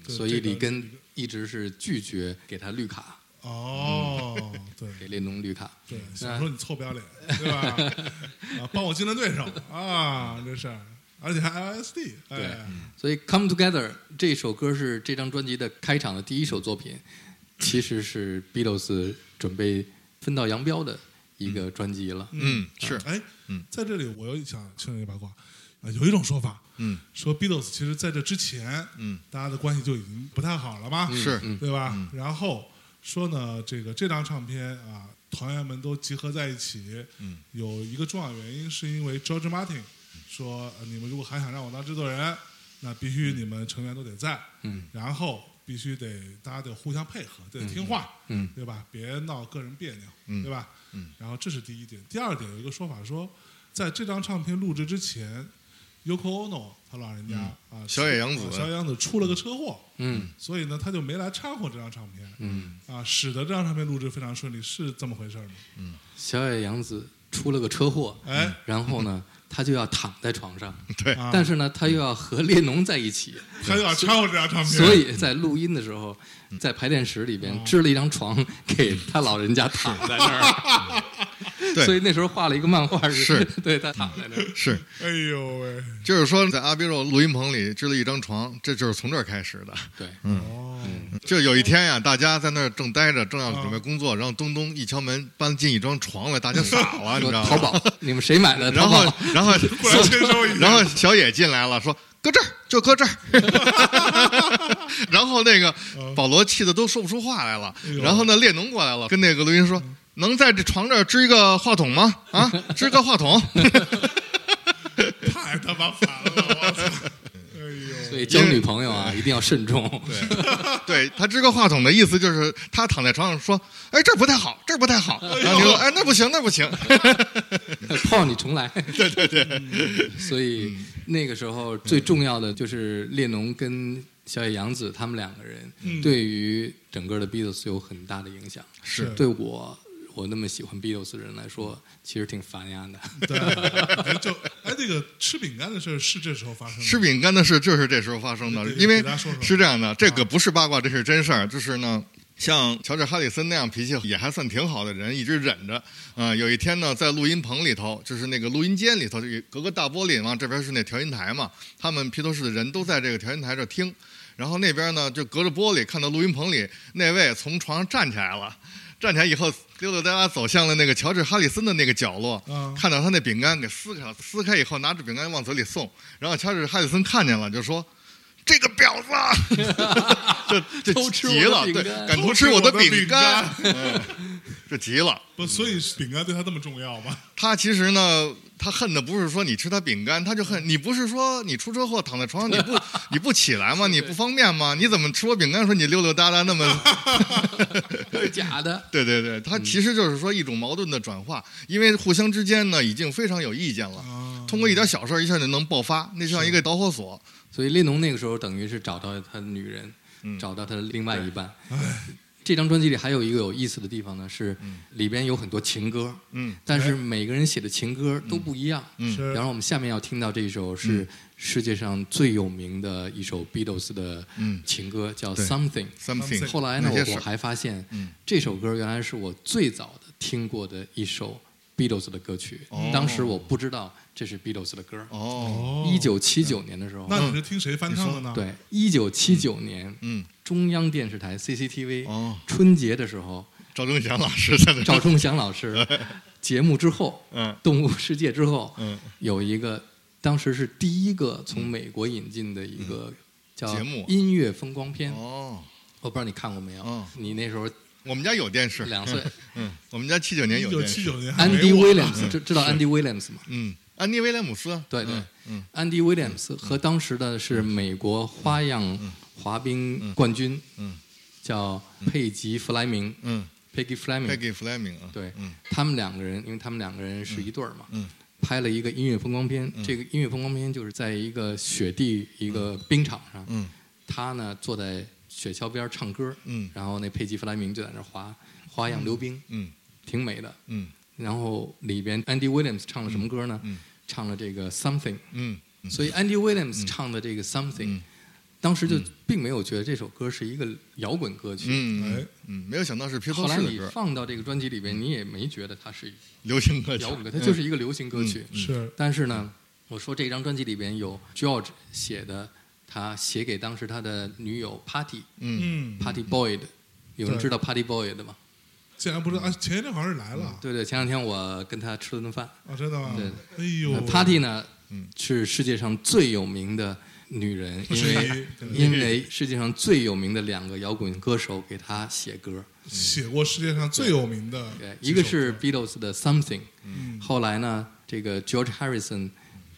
所以里根一直是拒绝给他绿卡，哦，对。给列侬绿卡。对，想说你臭不要脸，对吧？啊，帮我竞争对手啊，这是，而且还 LSD，对哎，所以《Come Together》这首歌是这张专辑的开场的第一首作品，其实是 Beatles 准备分道扬镳的一个专辑了。嗯，是，哎嗯，在这里我又想听一八卦，啊，有一种说法嗯。说 Beatles 其实在这之前，嗯，大家的关系就已经不太好了嘛，是。嗯。对吧？然后说呢，这个这张唱片啊，团员们都集合在一起，嗯，有一个重要原因是因为 George Martin 说，呃你们如果还想让我当制作人，那必须你们成员都得在，嗯，然后必须得大家得互相配合，得听话，嗯。对吧？别闹个人别扭，嗯对吧？嗯，然后这是第一点，第二点有一个说法说，在这张唱片录制之前，Yoko Ono 他老人家、啊，小野洋子。啊小野洋子出了个车祸，嗯。所以呢，他就没来掺和这张唱片，嗯，啊，使得这张唱片录制非常顺利，是这么回事吗？嗯？小野洋子出了个车祸，哎，然后呢，他就要躺在床上，对，啊，但是呢，他又要和列侬在一起，他又要掺和这张唱片，所以在录音的时候，在排练室里边支了一张床给他老人家躺在那儿。对。所以那时候画了一个漫画，是 对他躺在那儿。是，哎呦喂，就是说在阿比肉录音棚里支了一张床，这就是从这儿开始的。对，哦，就有一天呀，大家在那儿正待着，正要准备工作，然后东东一敲门，搬进一张床来，大家傻了，你知道吗？淘宝，你们谁买的？然后淘宝，然后过来签收一下，然后小野进来了，说搁这儿就搁这儿。然后那个保罗气的都说不出话来了。然后呢，列侬过来了，跟那个录音说：“能在这床这儿支一个话筒吗？啊，支个话筒。太他妈烦了，我操！哎呦，所以交女朋友啊，一定要慎重。对他支个话筒的意思就是他躺在床上说：“哎，这儿不太好，这儿不太好。”然后你说：“哎，那不行，那不行。泡你重来。对对对，所以那个时候最重要的就是列侬跟小野洋子他们两个人对于整个的 Beatles 有很大的影响。是对我我那么喜欢 Beatles 的人来说，其实挺烦呀的。对，哎 就哎，那个吃饼干的事儿是这时候发生的，吃饼干的事就是这时候发生的，因为是这样的，这个不是八卦，这是真事儿。就是呢，像乔治·哈里森那样脾气也还算挺好的人，一直忍着。啊、有一天呢，在录音棚里头，就是那个录音间里头，有隔个大玻璃嘛，这边是那调音台嘛，他们披头士的人都在这个调音台这听。然后那边呢，就隔着玻璃看到录音棚里那位从床上站起来了，站起来以后溜溜达达走向了那个乔治·哈里森的那个角落，嗯。看到他那饼干给撕开了，撕开以后拿着饼干往嘴里送，然后乔治·哈里森看见了，就说：“这个婊子，这这 偷吃我急了，对的饼干，敢偷吃我的饼干，嗯，这急了。不，所以饼干对他这么重要吗？他其实呢，他恨的不是说你吃他饼干，他就恨你不是说你出车祸躺在床上你不 你不起来吗？你不方便吗？你怎么吃我饼干说你溜溜达达那么？是假的。对对对，他其实就是说一种矛盾的转化，因为互相之间呢已经非常有意见了，啊，通过一点小事儿一下就能爆发，那就像一个导火索。所以列侬那个时候等于是找到他的女人，嗯找到他的另外一半。这张专辑里还有一个有意思的地方呢，是里边有很多情歌，嗯。但是每个人写的情歌都不一样。嗯。是。然后我们下面要听到这一首是世界上最有名的一首 Beatles 的嗯。情歌，叫 Something。，something。后来呢，我我还发现嗯，这首歌原来是我最早的听过的一首 Beatles 的歌曲哦。当时我不知道这是 Beatles 的歌。哦，一九七九年的时候，那你是听谁翻唱的呢？，对，一九七九年嗯，中央电视台 CCTV 哦，春节的时候，赵忠祥老师在那，赵忠祥老师 节目之后，嗯《动物世界》之后，嗯。有一个当时是第一个从美国引进的一个叫节目。音乐风光片，哦，我不知道你看过没有？哦？你那时候我们家有电视，两岁。嗯，我们家七九年有电视，七九年还没 Andy Williams 知知道 Andy Williams 吗？嗯，安迪威廉姆斯，对对。嗯嗯。安迪威廉姆斯和当时的是美国花样滑冰冠军，嗯叫佩吉弗莱明嗯。（Peggy Fleming）。，Peggy Fleming 啊，对嗯，他们两个人，因为他们两个人是一对儿嘛，嗯拍了一个音乐风光片。这个音乐风光片就是在一个雪地一个冰场上，嗯他呢坐在雪橇边儿唱歌，嗯。然后那佩吉弗莱明就在那儿滑花样溜冰，嗯挺美的。嗯。然后里边 Andy Williams 唱了什么歌呢？嗯唱了这个 Something。嗯所以 Andy Williams 唱的这个 Something，、嗯。当时就并没有觉得这首歌是一个摇滚歌曲。嗯哎。嗯，没有想到是披头后来你放到这个专辑里边，你也没觉得它是流行歌曲，摇滚歌，它就是一个流行歌曲。是。但是呢，我说这张专辑里边有 George 写的，他写给当时他的女友 Patty 嗯。嗯，Patty Boyd，有人知道 Patty Boyd 的吗？竟然不知道啊！前一天好像是来了。对对，前两天我跟他吃了顿饭。啊，真的吗？对。哎呦，Patty 呢嗯。是世界上最有名的女人，因为因为世界上最有名的两个摇滚歌手给她写歌，写过世界上最有名的对，一个是 Beatles 的 Something，嗯。后来呢，这个 George Harrison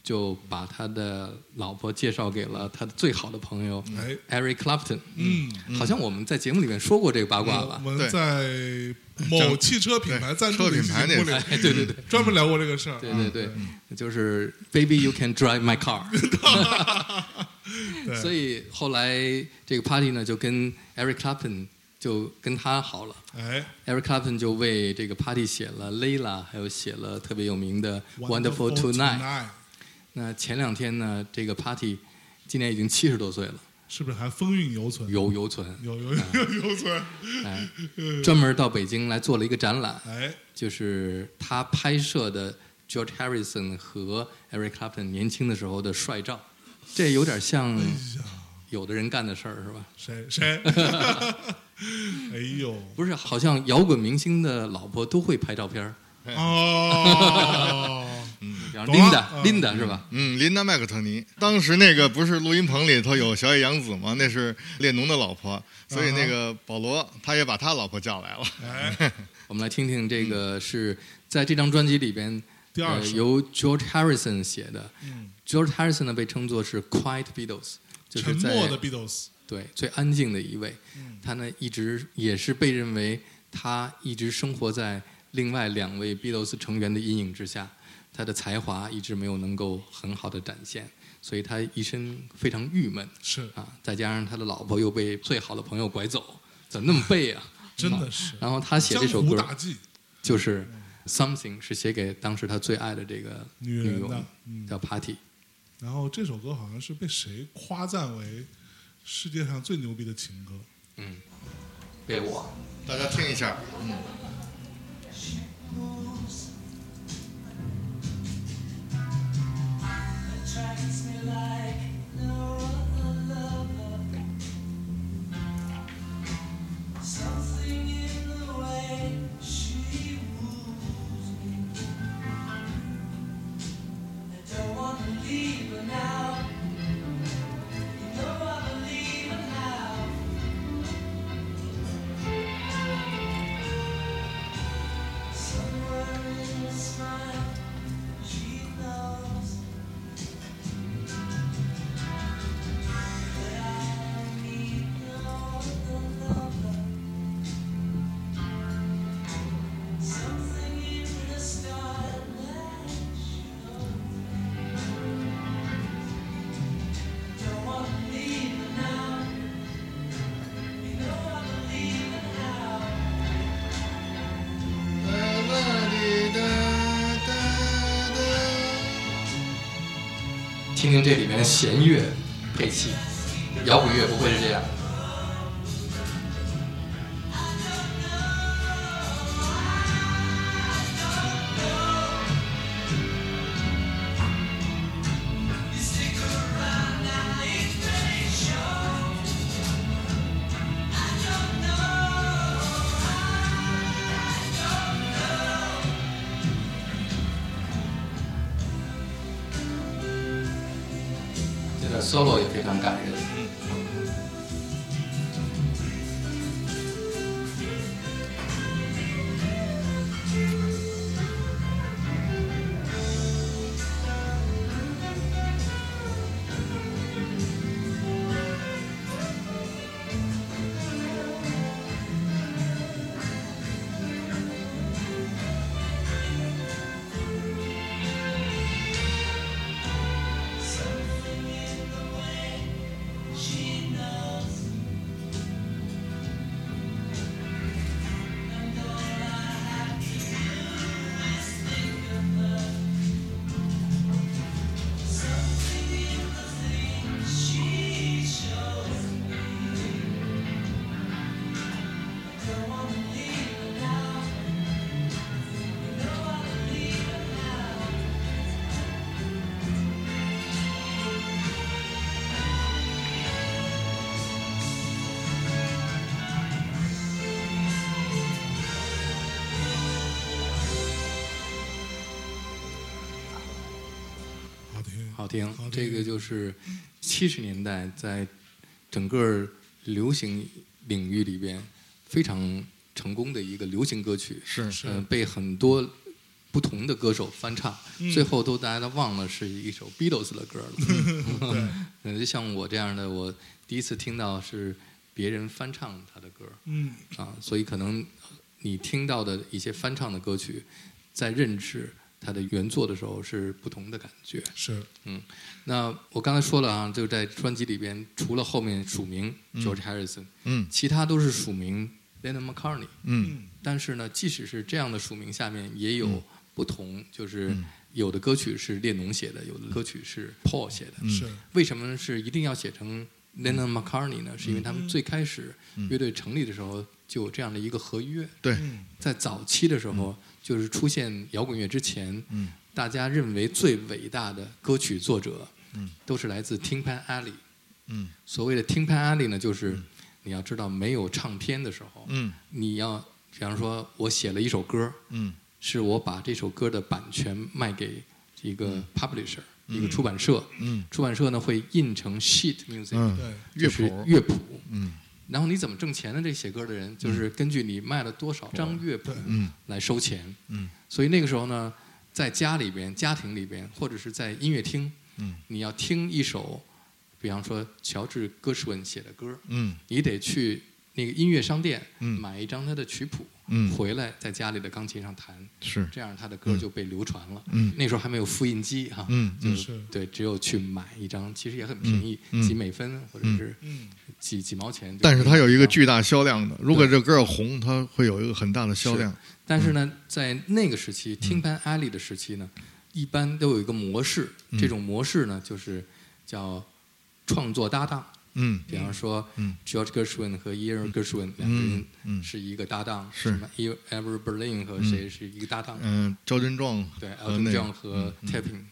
就把他的老婆介绍给了他的最好的朋友哎 Eric Clapton，嗯，好像我们在节目里面说过这个八卦吧我？们在某汽车品牌赞助的品牌那对对对。专门聊过这个事儿啊。对对对，就是 Baby you can drive my car。所以后来这个 party 呢，就跟 Eric Clapton 就跟他好了。哎 Eric Clapton 就为这个 party 写了 Layla，还有写了特别有名的 Wonderful Tonight。那前两天呢，这个 party 今年已经七十多岁了，是不是还风韵犹存？有犹存，有有有 犹存。哎，专门到北京来做了一个展览，哎，就是他拍摄的 George Harrison 和 Eric Clapton 年轻的时候的帅照，这有点像有的人干的事儿，是吧？谁谁？哎呦，不是，好像摇滚明星的老婆都会拍照片儿，哦，Linda 嗯 Linda 是吧？嗯，琳达麦克特尼，当时那个不是录音棚里头有小野洋子吗？那是列侬的老婆，所以那个保罗他也把他老婆叫来了。哎，我们来听听这个是在这张专辑里边呃，第二首由 George Harrison 写的。嗯 George Harrison 呢被称作是 Quiet Beatles，就是在沉默的 Beatles，对最安静的一位。嗯他呢一直也是被认为他一直生活在另外两位 Beatles 成员的阴影之下，他的才华一直没有能够很好的展现，所以他一生非常郁闷是啊。再加上他的老婆又被最好的朋友拐走，怎么那么背啊？真的是然后他写这首歌就是《Something》，是写给当时他最爱的这个女人的，嗯叫 Party。然后这首歌好像是被谁夸赞为世界上最牛逼的情歌？嗯，被我。大家听一下，嗯。Something 听这里面的弦乐配器，摇滚乐不会是这样。Solo 也非常感人。听，好听好听，这个就是七十年代在整个流行领域里边非常成功的一个流行歌曲，是是。呃，被很多不同的歌手翻唱，嗯。最后都大家都忘了是一首 Beatles 的歌了。对，嗯，就像我这样的，我第一次听到是别人翻唱他的歌嗯，啊，所以可能你听到的一些翻唱的歌曲，在认识它的原作的时候是不同的感觉。是。嗯那我刚才说了啊，就在专辑里边，除了后面署名 George Harrison，嗯。其他都是署名 Lennon McCartney。嗯。但是呢，即使是这样的署名下面，也有不同，就是嗯。有的歌曲是列侬写的，有的歌曲是 Paul 写的。是。为什么是一定要写成 Lennon McCartney 呢？是因为他们最开始乐队成立的时候就有这样的一个合约。对，嗯在早期的时候，就是出现摇滚乐之前，嗯。大家认为最伟大的歌曲作者，嗯。都是来自 Tin Pan Alley。嗯。所谓的 Tin Pan Alley 呢，就是你要知道，没有唱片的时候，嗯。你要，比方说，我写了一首歌，嗯。是我把这首歌的版权卖给一个 publisher，、一个出版社，嗯。出版社呢会印成 sheet music，、嗯，对，乐谱，乐谱。嗯然后你怎么挣钱的？这写歌的人就是根据你卖了多少张乐谱来收钱。嗯。所以那个时候呢，在家里边、家庭里边，或者是在音乐厅，嗯，你要听一首，比方说乔治·戈什文写的歌，嗯。你得去那个音乐商店嗯。买一张他的曲谱，嗯。回来在家里的钢琴上弹，是。这样他的歌就被流传了。嗯。那时候还没有复印机哈，嗯就是。对，只有去买一张，其实也很便宜，几美分或者是嗯。几几毛钱。但是它有一个。巨大销量的，如果这歌要红，它会有一个很大的销量。但是呢，在那个时嗯期，听班 alley 的时期呢，一般都有一个模式，嗯。这种模式呢，就是叫创作搭档。嗯比方说嗯，George Gershwin 和 Ear Gershwin 两个人嗯是一个搭档，是什么 Ever Berlin 和谁是一个搭档？嗯，赵振壮对和，Elton John 和嗯 Tapping。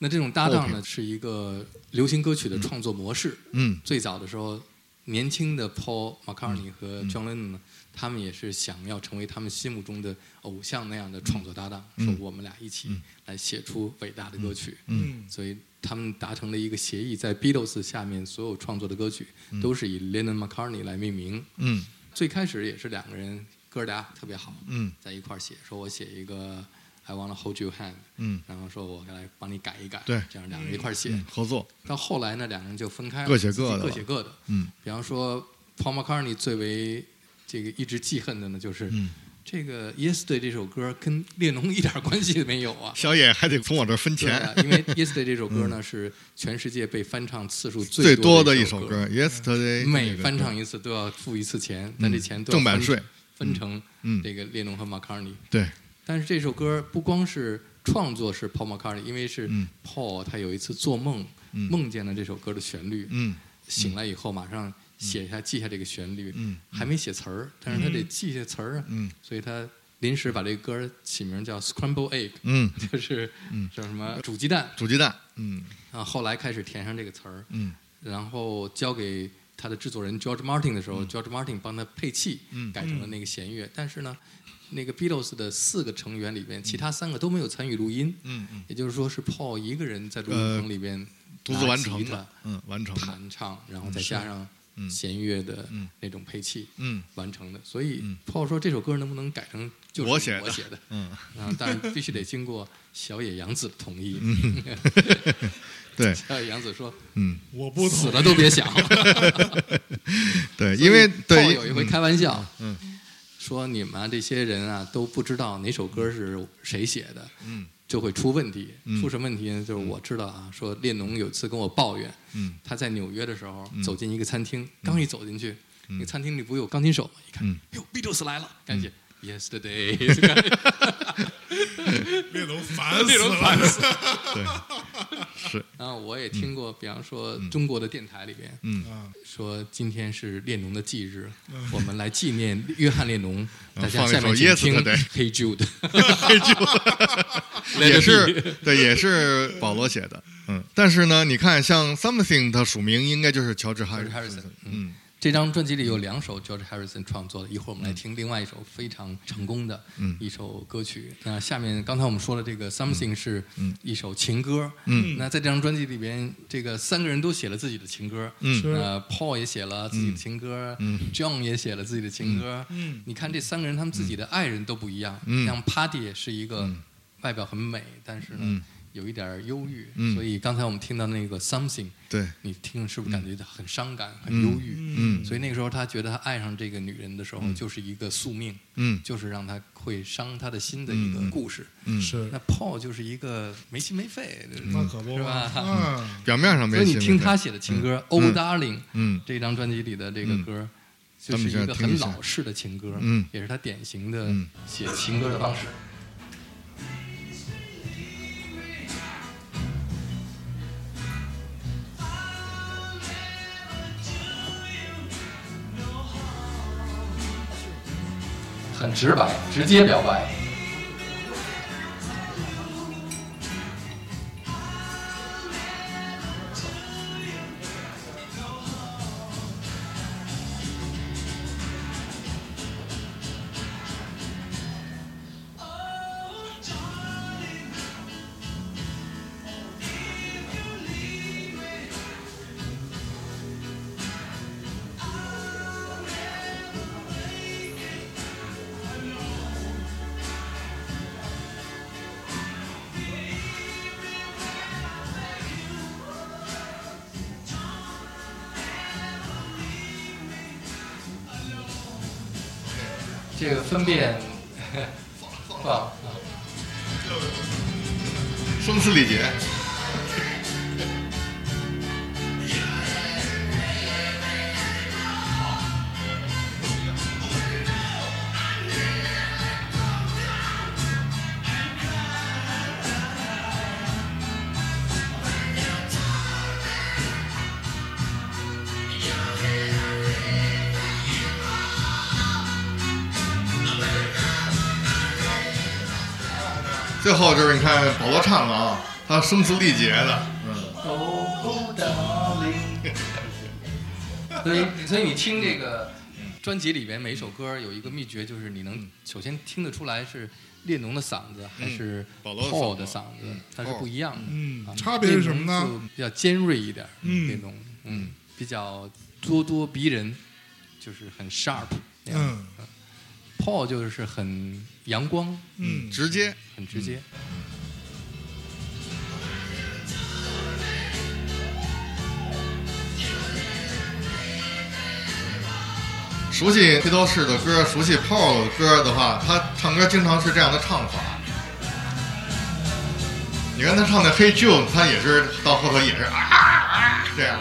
那这种搭档呢，是一个流行歌曲的创作模式。嗯最早的时候，年轻的 Paul McCartney 和 John Lennon 呢，他们也是想要成为他们心目中的偶像那样的创作搭档，嗯。说我们俩一起来写出伟大的歌曲。嗯。所以他们达成了一个协议，在 Beatles 下面所有创作的歌曲都是以 Lennon McCartney 来命名。嗯。最开始也是两个人哥俩特别好，嗯。在一块儿写，说我写一个 I wanna hold you hand，嗯。然后说我来帮你改一改，对。这样两个人一块儿写。嗯，合作。到后来呢，两个人就分开了，各写各的各写各的。嗯。比方说，Paul McCartney 最为这个一直记恨的呢，就是、嗯，这个《Yesterday》这首歌跟列侬一点关系都没有啊。小野还得从我这分钱。啊，因为《Yesterday》这首歌呢、是全世界被翻唱次数最多的一首歌，Yesterday，每翻唱一次都要付一次钱，但这钱都要正版税。分成嗯。这个列侬和 McCartney。对，但是这首歌不光是创作是 Paul McCartney，因为是嗯。Paul 他有一次做梦，嗯。梦见了这首歌的旋律，嗯。醒来以后马上写下记下这个旋律，嗯还没写词儿，但是他得记下词儿啊，嗯所以他临时把这个歌起名叫 Scramble Egg，嗯，就是嗯叫什么煮鸡蛋煮鸡蛋。嗯啊。后来开始填上这个词儿，嗯然后交给他的制作人 George Martin 的时候、g e o r g e Martin 帮他配器，嗯改成了那个弦乐。但是呢，那个 Beatles 的四个成员里边，其他三个都没有参与录音，嗯嗯，也就是说是 Paul 一个人在录音棚里边独自完成的。嗯，完成。弹唱，然后再加上嗯弦乐的嗯。那种配器嗯。完成的。所以嗯。Paul 说这首歌能不能改成就是我写的。我写的，嗯。啊，但是必须得经过小野洋子的同意。对，小野洋子说嗯。我不死了都别想。对，因为对有一回开玩笑，嗯。说你们啊这些人啊都不知道哪首歌是谁写的，嗯就会出问题。嗯。出什么问题呢？就是我知道啊，说列侬有一次跟我抱怨，嗯。他在纽约的时候嗯。走进一个餐厅，刚一走进去，那个餐厅里不有钢琴手吗？一看嗯，哟，Beatles 来了，赶紧 Yesterday，列侬烦死了，侬烦死了。对 是。然后我也听过，比方说中国的电台里边嗯。啊说今天是列侬的忌日，我们来纪念约翰列侬。大家放一首下面请听 Yesterday 《Hey Jude 》，也是对，也是保罗写的。嗯，但是呢，你看像 Something，它署名应该就是乔治哈 George Harrison，嗯这张专辑里有两首 George Harrison 创作的，一会儿我们来听另外一首非常成功的嗯。一首歌曲。那下面刚才我们说的这个 Something 是嗯。一首情歌，嗯。那在这张专辑里边，这个三个人都写了自己的情歌，嗯。是。呃，Paul 也写了自己的情歌、嗯。j o h n 也写了自己的情歌，嗯。你看这三个人他们自己的爱人都不一样，嗯。像 Patty 是一个外表很美，但是呢、嗯有一点儿忧郁，嗯。所以刚才我们听到那个 Something。对，你听是不是感觉很伤感、很忧郁？嗯所以那个时候他觉得他爱上这个女人的时候，就是一个宿命，嗯。就是让他会伤他的心的一个故事。嗯，是。那 Paul 就是一个没心没肺，那可不是吧？嘛，啊，表面上没所以你听他写的情歌《Oh Darling》嗯这张专辑里的这个歌，就是一个很老式的情歌，嗯。也是他典型的嗯。写情歌的方式。很直白，直接表白。这个分辨不好 啊。声嘶力竭。最后就是你看保罗唱的啊，他声嘶力竭的，嗯，所以，所以你听这个专辑里边每一首歌有一个秘诀，就是你能首先听得出来是列侬的嗓子还是保罗的 Paul 嗓子的嗓子，它是不一样的。嗯啊差别是什么呢就比较尖锐一点，嗯列侬，嗯，比较咄咄逼人，就是很 sharp 那样。嗯 Paul 就是很阳光，嗯，直接。很直接。熟悉披头士的歌，熟悉 Paul 的歌的话，他唱歌经常是这样的唱法。你看他唱的《Hey Jude》，他也是到后头也是啊啊这样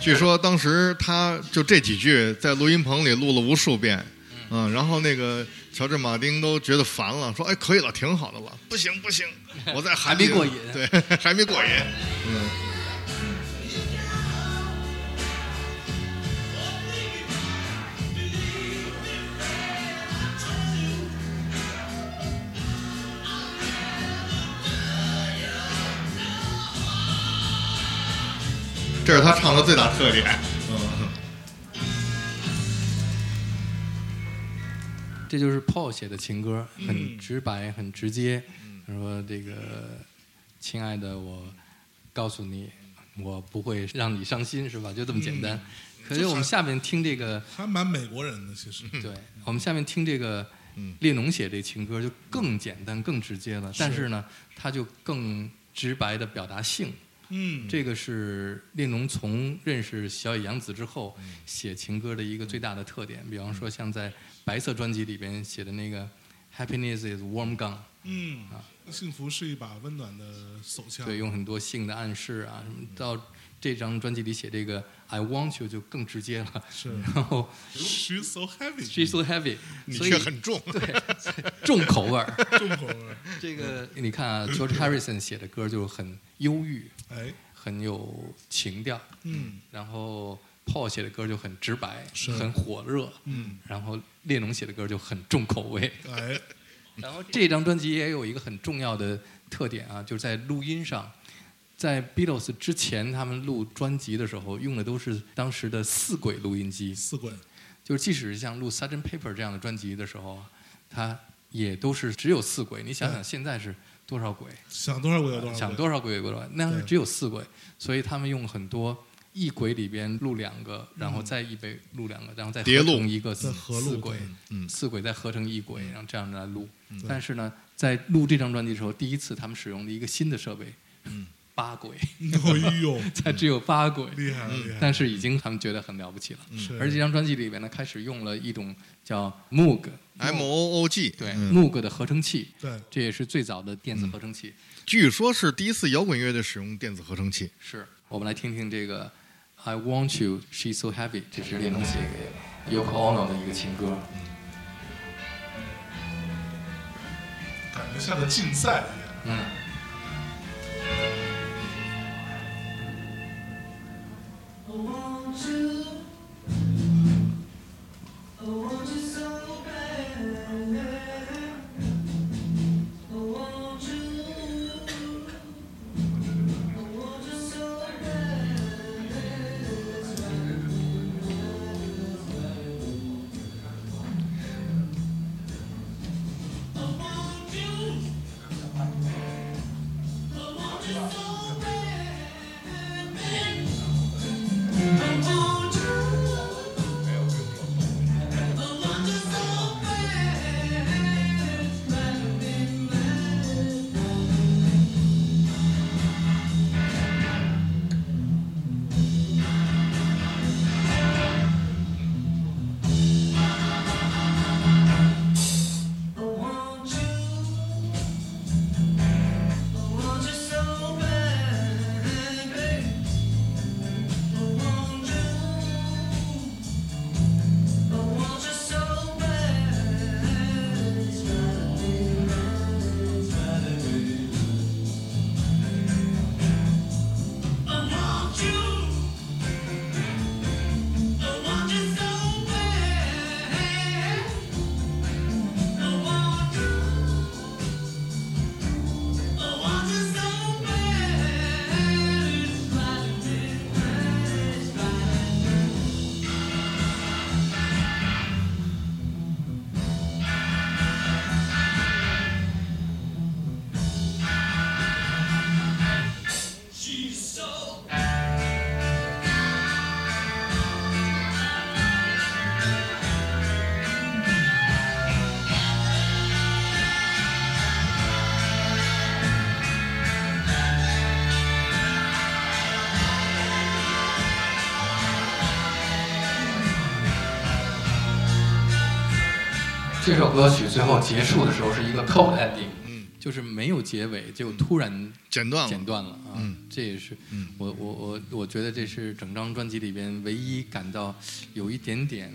据说当时他就这几句在录音棚里录了无数遍，嗯，然后那个乔治马丁都觉得烦了，说：“哎，可以了，挺好的了。”不行不行，我在还没过瘾对，还没过瘾。嗯，这是他唱的最大特点。嗯，这就是 Paul 写的情歌，很直白，很直接。他说：“这个，亲爱的，我告诉你，我不会让你伤心，是吧？就这么简单。可是我们下面听这个，还蛮美国人的，其实。对我们下面听这个列侬写这情歌就更简单、更直接了。但是呢，他就更直白的表达性。嗯，这个是列侬从认识小野洋子之后写情歌的一个最大的特点。比方说，像在白色专辑里边写的那个 “Happiness is warm gun”，嗯啊，幸福是一把温暖的手枪。对，用很多性的暗示啊什么。到这张专辑里写这个 “I want you” 就更直接了。是然后 She's so heavy，“She's so heavy”，你所以却很重。对重口味儿。重口味儿。这个你看啊，George Harrison 写的歌就很忧郁，哎，很有情调。嗯然后 Paul 写的歌就很直白，很火热。嗯，然后列侬写的歌就很重口味。哎，然后这张专辑也有一个很重要的特点啊，就是在录音上，在 Beatles 之前他们录专辑的时候用的都是当时的四轨录音机，四轨。就是即使是像录《Sgt. Paper》这样的专辑的时候啊，它也都是只有四轨。你想想现在是多少轨？想多少轨有多少。想多少轨有多少？那样是只有四轨，所以他们用很多一轨里边录两个，然嗯后再一轨录两个，然后再叠录合成一个四轨，嗯四轨再合成一轨，然后这样来录。但是呢，在录这张专辑的时候，第一次他们使用了一个新的设备，嗯八轨，哎呦，才只有八轨，厉害了厉害！但是已经他们觉得很了不起了。是而这张专辑里边呢，开始用了一种叫 Moog。M O O G，对、嗯 Moog 的合成器，对这也是最早的电子合成器。据说是第一次摇滚乐队使用电子合成器。是我们来听听这个 I Want You, She's So Heavy，这是列侬写给 Yoko Ono 的一个情歌。感觉像个竞赛一样。嗯，Oh, I want you? Oh, I want you? 这首歌曲最后结束的时候是一个 cold ending，嗯，就是没有结尾，就突然剪断了剪断了啊。嗯这也是嗯我我我我觉得这是整张专辑里边唯一感到有一点点。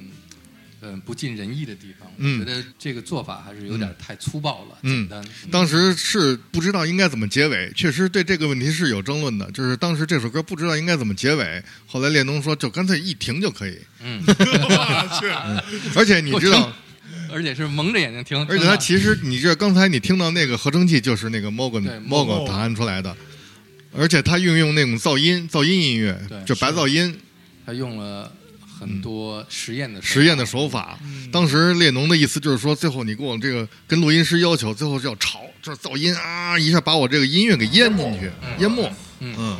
嗯，不尽人意的地方，嗯我觉得这个做法还是有点太粗暴了，嗯简单。当时是不知道应该怎么结尾，确实对这个问题是有争论的。就是当时这首歌不知道应该怎么结尾，后来列侬说就干脆一停就可以。嗯，我去，而且你知道，而且是蒙着眼睛听，而且它其实你这刚才你听到那个合成器就是那个 Morgan Morgan 弹出来的，而且它运用那种噪音噪音音乐，就白噪音他用了很多实验的实验的手法。当时列侬的意思就是说，最后你给我这个跟录音师要求，最后是要吵，就是噪音啊，一下把我这个音乐给淹进去，淹没。嗯。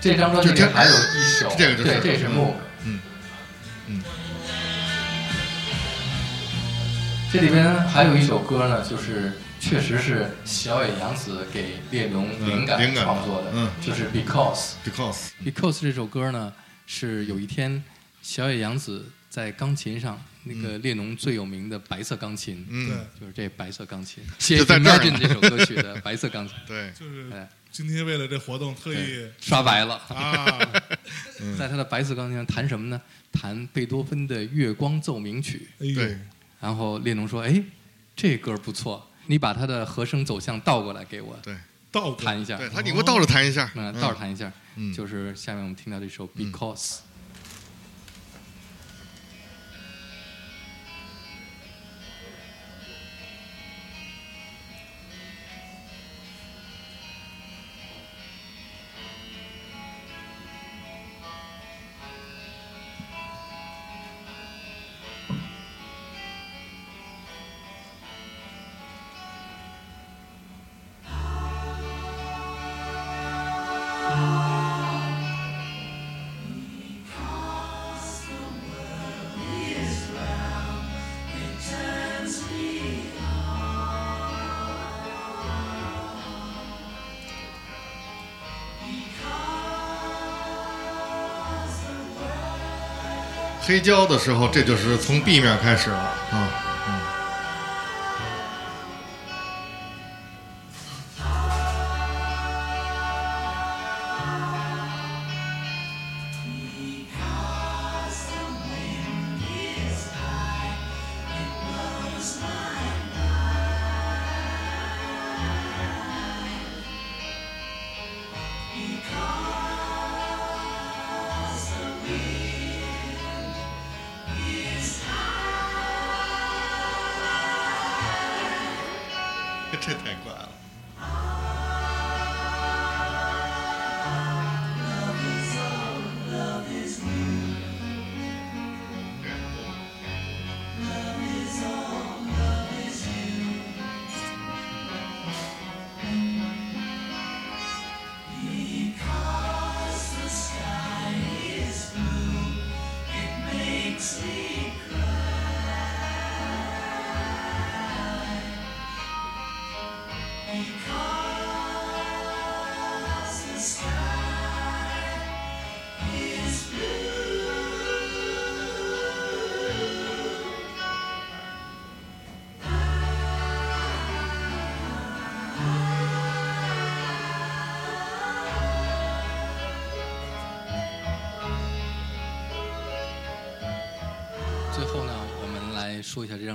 这张专辑里还有一首，这个就是对，这是 Moog。这里边还有一首歌呢，就是确实是小野洋子给列侬灵感嗯灵感。创作的，嗯。就是 Because。Because Because 这首歌呢，是有一天小野洋子在钢琴上，那个列侬最有名的白色钢琴，嗯。对，就是这白色钢琴，写就在这儿 Imagine 这首歌曲的 白色钢琴，对，就是哎，今天为了这活动特意刷白了。啊，在他的白色钢琴上弹什么呢？弹贝多芬的《月光奏鸣曲。哎，对然后列侬说：“哎，这歌不错，你把它的和声走向倒过来给我对倒弹一下。对，他你给我倒着弹一下，嗯，倒着弹一下，嗯就是下面我们听到这首《Because》。黑胶的时候，这就是从 B 面开始了啊。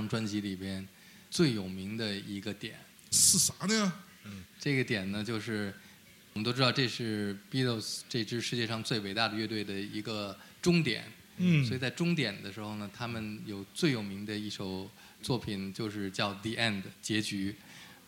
张专辑里边最有名的一个点。是啥呢？这个点呢，就是我们都知道这是 Beatles 这支世界上最伟大的乐队的一个终点。嗯所以在终点的时候呢，他们有最有名的一首作品，就是叫《The End》结局。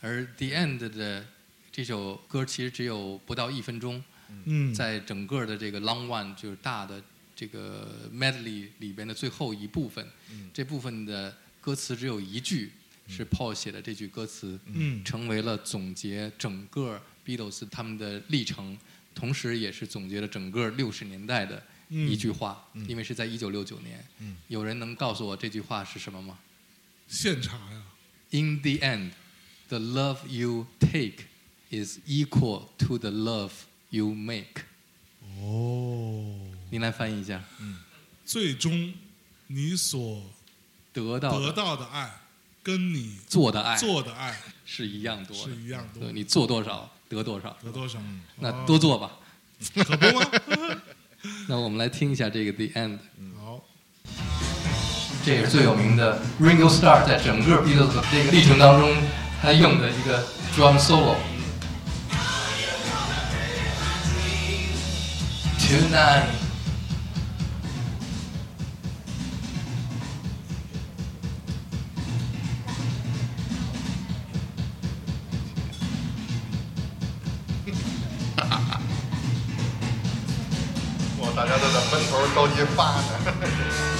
而《The End》的这首歌其实只有不到一分钟，嗯，在整个的这个 Long One 就是大的这个 medley 里边的最后一部分，嗯这部分的歌词只有一句是 Paul 写的这句歌词，嗯成为了总结整个 Beatles 他们的历程，同时也是总结了整个六十年代的一句话，因为是在一九六九年。嗯有人能告诉我这句话是什么吗现场呀，？In the end, the love you take is equal to the love you make。哦，您来翻译一下。最终你所得到的得到的爱跟你做的爱做的爱是一样多的，是一样多的，你做多少得多少，得多少？那哦多做吧。可不吗？那我们来听一下这个 The End，好，这也是最有名的 Ringo Starr 在整个 Beatles 的这个历程当中，他用的一个 drum solo。Tonight。头着急发呢。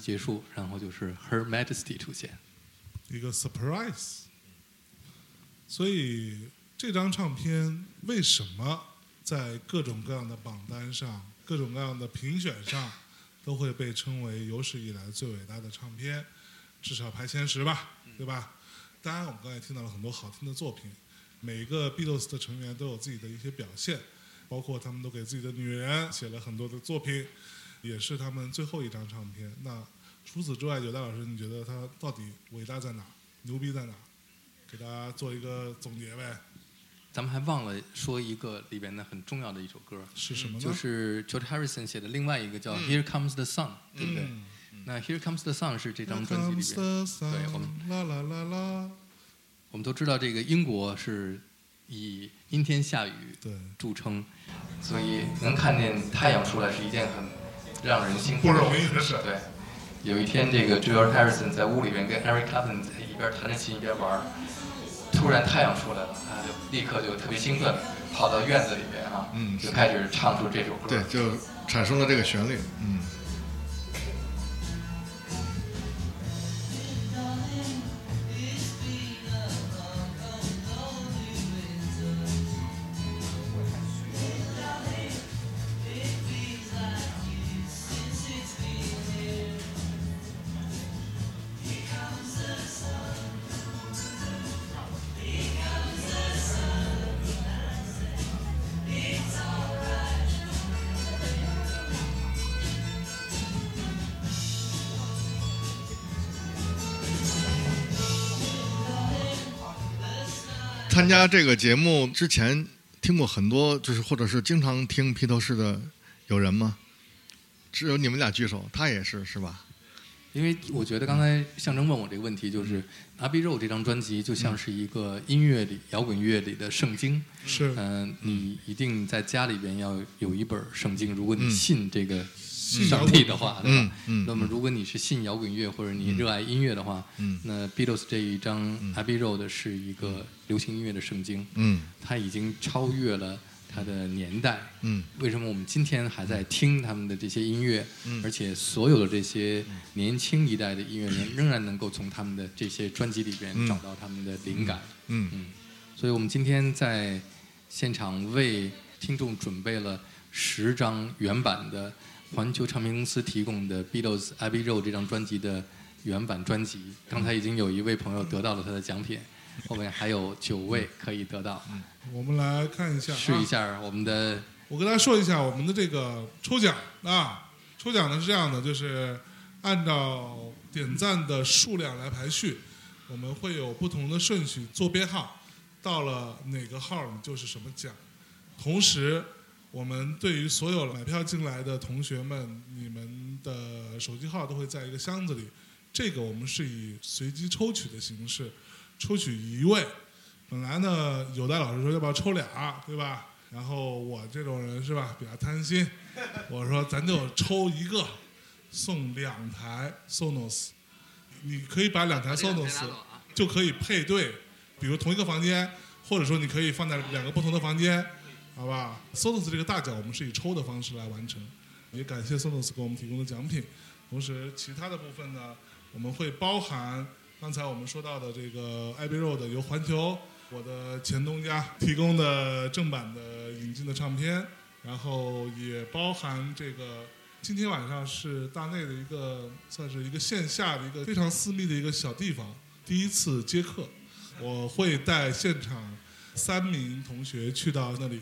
结束，然后就是 Her Majesty 出现。一个 surprise。所以这张唱片为什么在各种各样的榜单上、各种各样的评选上，都会被称为有史以来最伟大的唱片，至少排前十吧，对吧？当然，我们刚才听到了很多好听的作品，每一个 Beatles 的成员都有自己的一些表现，包括他们都给自己的女人写了很多的作品，也是他们最后一张唱片。那除此之外，九大老师，你觉得他到底伟大在哪？牛逼在哪？给大家做一个总结呗，咱们还忘了说一个里边的很重要的一首歌，是什么呢？就是 George Harrison 写的另外一个叫《Here Comes the Sun》，对不对？嗯那《Here Comes the Sun》是这张专辑里边，对我们啦啦啦啦，我们都知道这个英国是以阴天下雨对，著称，所以能看见太阳出来是一件很让人兴奋不容易的事。对，有一天这个 George Harrison 在屋里面跟 Eric Clapton 在一边弹着琴一边玩儿，突然太阳出来了，他就立刻就特别兴奋，跑到院子里面啊，嗯就开始唱出这首歌。对，就产生了这个旋律。嗯，参加这个节目之前听过很多，就是或者是经常听披头士的有人吗？只有你们俩举手，他也是是吧？因为我觉得刚才象征问我这个问题，就是《阿 b 肉》这张专辑就像是一个音乐里、摇滚乐里的圣经。是嗯、你一定在家里边要有一本圣经，如果你嗯信这个信上帝的话，对吧？嗯嗯。那么如果你是信摇滚乐或者你热爱音乐的话，嗯。那 Beatles 这一张《Abbey Road》是一个流行音乐的圣经，嗯。它已经超越了它的年代。嗯。为什么我们今天还在听他们的这些音乐，嗯。而且所有的这些年轻一代的音乐人仍然能够从他们的这些专辑里边嗯。找到他们的灵感？嗯。嗯，所以我们今天在现场为听众准备了十张原版的环球唱片公司提供的 Beatles Abbey Road 这张专辑的原版专辑。刚才已经有一位朋友得到了他的奖品，后面还有九位可以得到，我们来看一下、啊，试一下我们的我跟大家说一下我们的这个抽奖啊，抽奖呢是这样的，就是按照点赞的数量来排序，我们会有不同的顺序做编号，到了哪个号你就是什么奖。同时，我们对于所有买票进来的同学们，你们的手机号都会在一个箱子里，这个我们是以随机抽取的形式，抽取一位。本来呢，有的老师说要不要抽俩，对吧？然后我这种人是吧，比较贪心，我说咱就抽一个，送两台 Sonos，你可以把两台 Sonos 就可以配对，比如同一个房间，或者说你可以放在两个不同的房间，好吧？Sonos 这个大奖我们是以抽的方式来完成，也感谢 Sonos 给我们提供的奖品。同时，其他的部分呢，我们会包含刚才我们说到的这个 Abbey Road 由环球我的前东家提供的正版的引进的唱片，然后也包含这个。今天晚上是大内的一个，算是一个线下的一个非常私密的一个小地方，第一次接客，我会带现场三名同学去到那里，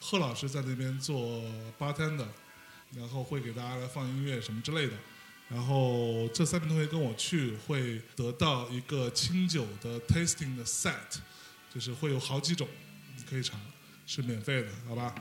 贺老师在那边做 bartender，然后会给大家来放音乐什么之类的。然后这三名同学跟我去，会得到一个清酒的 tasting 的 set，就是会有好几种，你可以尝，是免费的，好吧？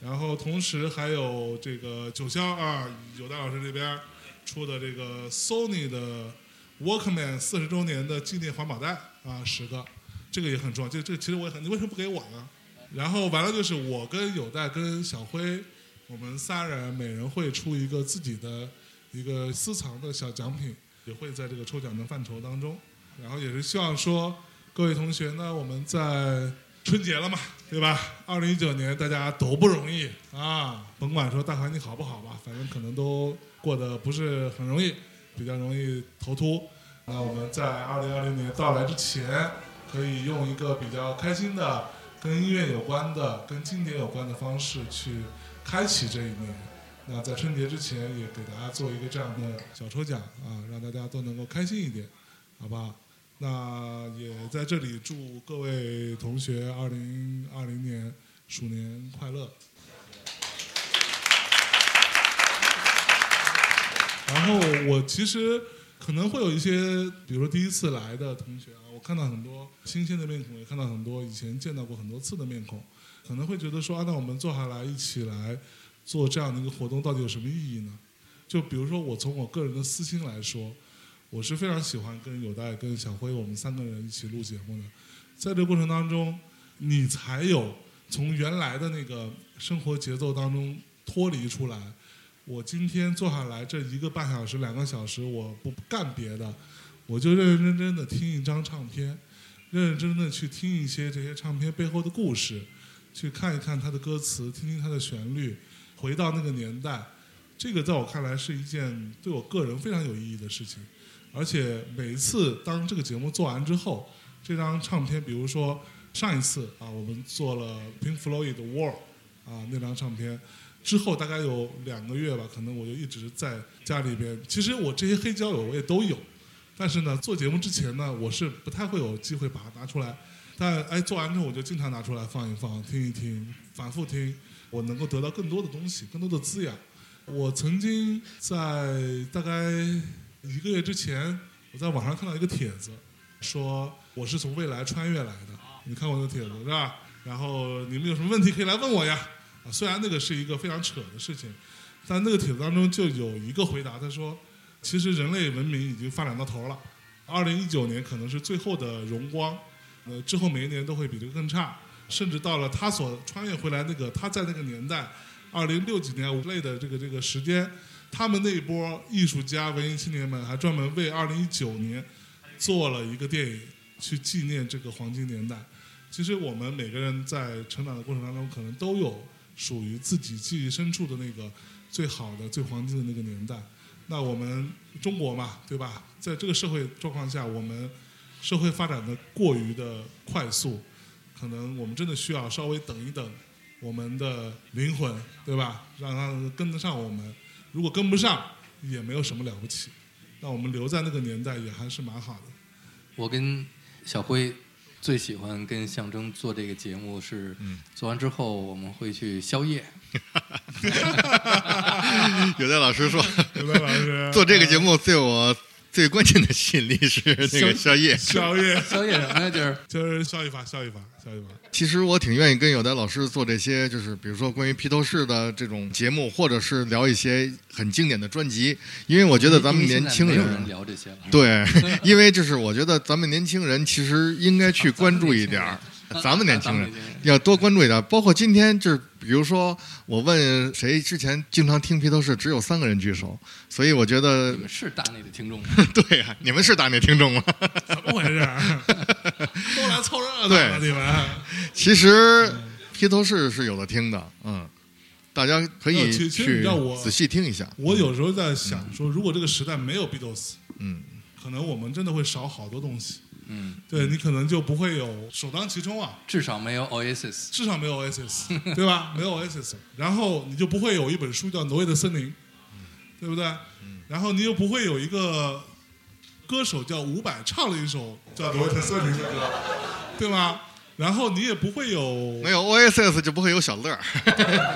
然后同时还有这个九霄啊，有大老师这边出的这个 Sony 的 Walkman 四十周年的纪念环保袋啊，十个，这个也很重要。这这其实我也很，你为什么不给我呢？然后完了就是我跟有代跟小辉，我们仨人每人会出一个自己的一个私藏的小奖品，也会在这个抽奖的范畴当中。然后也是希望说各位同学呢，我们在春节了嘛，对吧？二零一九年大家都不容易啊，甭管说大环境好不好吧，反正可能都过得不是很容易，比较容易头秃。那我们在二零二零年到来之前，可以用一个比较开心的、跟音乐有关的、跟经典有关的方式去开启这一年。那在春节之前，也给大家做一个这样的小抽奖啊，让大家都能够开心一点，好不好？那也在这里祝各位同学二零二零年鼠年快乐。然后我其实可能会有一些，比如说第一次来的同学啊，我看到很多新鲜的面孔，也看到很多以前见到过很多次的面孔，可能会觉得说啊，那我们坐下来一起来做这样的一个活动，到底有什么意义呢？就比如说我从我个人的私心来说。我是非常喜欢跟有代、跟小辉我们三个人一起录节目的，在这个过程当中，你才有从原来的那个生活节奏当中脱离出来。我今天坐下来这一个半小时、两个小时，我不干别的，我就认认真真的听一张唱片，认认真真的去听一些这些唱片背后的故事，去看一看它的歌词，听听它的旋律，回到那个年代。这个在我看来是一件对我个人非常有意义的事情。而且每一次当这个节目做完之后，这张唱片，比如说上一次啊，我们做了 Pink Floyd 的 War 啊那张唱片，之后大概有两个月吧，可能我就一直在家里边。其实我这些黑胶友我也都有，但是呢，做节目之前呢，我是不太会有机会把它拿出来。但哎，做完之后我就经常拿出来放一放，听一听，反复听，我能够得到更多的东西，更多的滋养。我曾经在大概。一个月之前，我在网上看到一个帖子，说我是从未来穿越来的。你看过那个帖子是吧？然后你们有什么问题可以来问我呀。虽然那个是一个非常扯的事情，但那个帖子当中就有一个回答，他说，其实人类文明已经发展到头了，二零一九年可能是最后的荣光，呃，之后每一年都会比这个更差，甚至到了他所穿越回来那个他在那个年代，二零六几年之类的这个这个时间。他们那一波艺术家、文艺青年们还专门为二零一九年做了一个电影，去纪念这个黄金年代。其实我们每个人在成长的过程当中，可能都有属于自己记忆深处的那个最好的、最黄金的那个年代。那我们中国嘛，对吧？在这个社会状况下，我们社会发展的过于的快速，可能我们真的需要稍微等一等我们的灵魂，对吧？让它跟得上我们。如果跟不上，也没有什么了不起。那我们留在那个年代也还是蛮好的。我跟小辉最喜欢跟象征做这个节目是，嗯做完之后我们会去宵夜。有的老师说，有的老师 做这个节目对我最关键的吸引力是那个宵夜。宵夜宵夜什么呀？就是就是效益法，效益法，效益法。其实我挺愿意跟有的老师做这些，就是比如说关于披头士的这种节目，或者是聊一些很经典的专辑，因为我觉得咱们年轻人。聊这些了。对，因为就是我觉得咱们年轻人其实应该去关注一点儿，咱们年轻人要多关注一点。包括今天就是，比如说我问谁之前经常听披头士，只有三个人举手，所以我觉得你们是大内的听众吗？对呀、你们是大内听众吗？怎么回事儿？都来凑热闹对了，你们。其实披头士是有的听的，嗯，大家可以去知道我仔细听一下。我有时候在想说，如果这个时代没有 Beatles，嗯，可能我们真的会少好多东西。嗯，对你可能就不会有首当其冲啊，至少没有 Oasis。至少没有 Oasis，对吧？没有 Oasis，然后你就不会有一本书叫《挪威的森林》，对不对？然后你又不会有一个歌手叫伍佰唱了一首叫《挪威的森林》的歌，对吗？然后你也不会有没有 Oasis 就不会有小乐。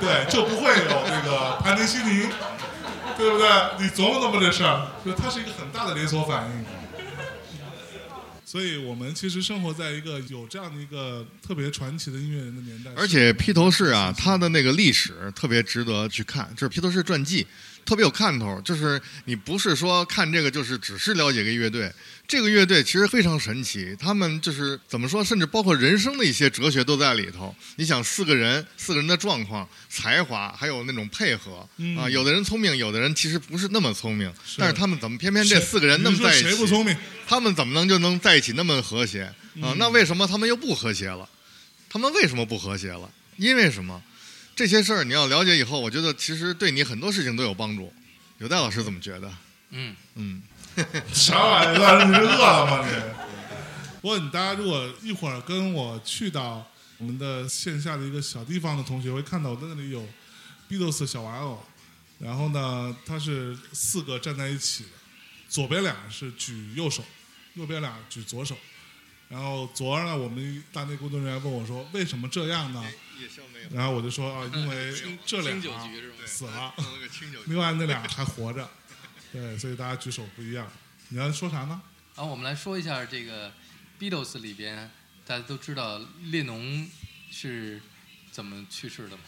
对，就不会有那个盘尼西林，对不对？你琢磨琢磨这事儿，就它是一个很大的连锁反应。所以我们其实生活在一个有这样的一个特别传奇的音乐人的年代，而且披头士啊，他的那个历史特别值得去看，就是披头士传记，特别有看头。就是你不是说看这个就是只是了解一个乐队，这个乐队其实非常神奇，他们就是怎么说，甚至包括人生的一些哲学都在里头。你想四个人，四个人的状况、才华，还有那种配合、嗯啊，有的人聪明，有的人其实不是那么聪明，是但是他们怎么偏偏这四个人那么在一起？谁不聪明？他们怎么能就能在一起那么和谐嗯啊？那为什么他们又不和谐了？他们为什么不和谐了？因为什么？这些事儿你要了解以后，我觉得其实对你很多事情都有帮助。有戴老师怎么觉得？嗯，嗯，啥玩意儿？你是饿了吗你？不过你大家如果一会儿跟我去到我们的线下的一个小地方的同学，会看到我在那里有 Beatles 小玩偶，然后呢，它是四个站在一起的，左边俩是举右手，右边俩举左手。然后昨儿呢，我们大内工作人员问我说：“为什么这样呢夜宵没有？”然后我就说：“啊，因为 这俩死了。另外那俩还活着。”对，所以大家举手不一样。你要说啥呢？然后我们来说一下这个 Beatles 里边，大家都知道列侬是怎么去世的吗？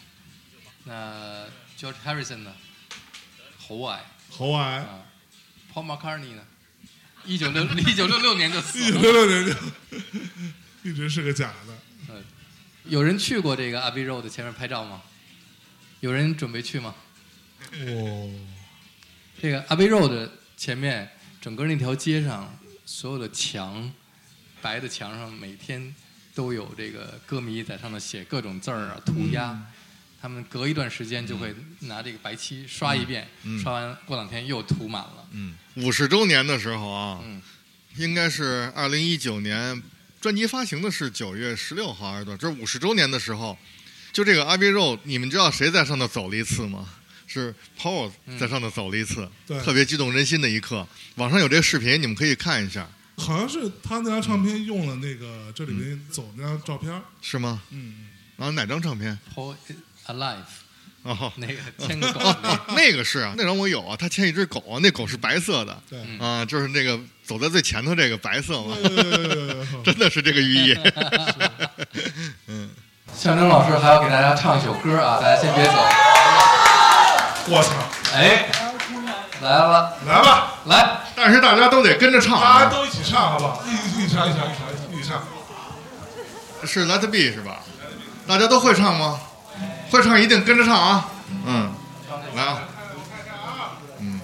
那 George Harrison 呢？喉癌喉癌，啊。Paul McCartney 呢？一九六一九六六年就死一九了。六六年就 一直是个假的。有人去过这个 Abbey Road 前面拍照吗？有人准备去吗？哦，这个 Abbey Road 前面整个那条街上，所有的墙，白的墙上每天都有这个歌迷在上面写各种字儿啊、涂鸦。他们隔一段时间就会拿这个白漆刷一遍，嗯刷完过两天又涂满了。嗯，五十周年的时候啊，嗯应该是二零一九年，专辑发行的是九月十六号还是多少？这五十周年的时候，就这个 Abbey Road，你们知道谁在上头走了一次吗？是 Paul 在上头走了一次，对特别激动人心的一刻。网上有这个视频，你们可以看一下，好像是他那张唱片用了那个这里面走那张照片儿。是吗？嗯，然后哪张唱片？Paul Alive 哦，那个 牵个狗哦那个，是啊，那张我有啊，他牵一只狗啊，那狗是白色的对。嗯啊，就是那个走在最前头这个白色嘛，呃 真的是这个寓意。嗯象征老师还要给大家唱一首歌啊，大家先别走。我操，哎，来了，来吧，来，但是大家都得跟着唱啊，大家都一起唱好不好？一起一起唱，一起唱，一起唱，一起唱。是 Let It Be 是吧？大家都会唱吗？会唱一定跟着唱啊，嗯，来啊，我看，嗯。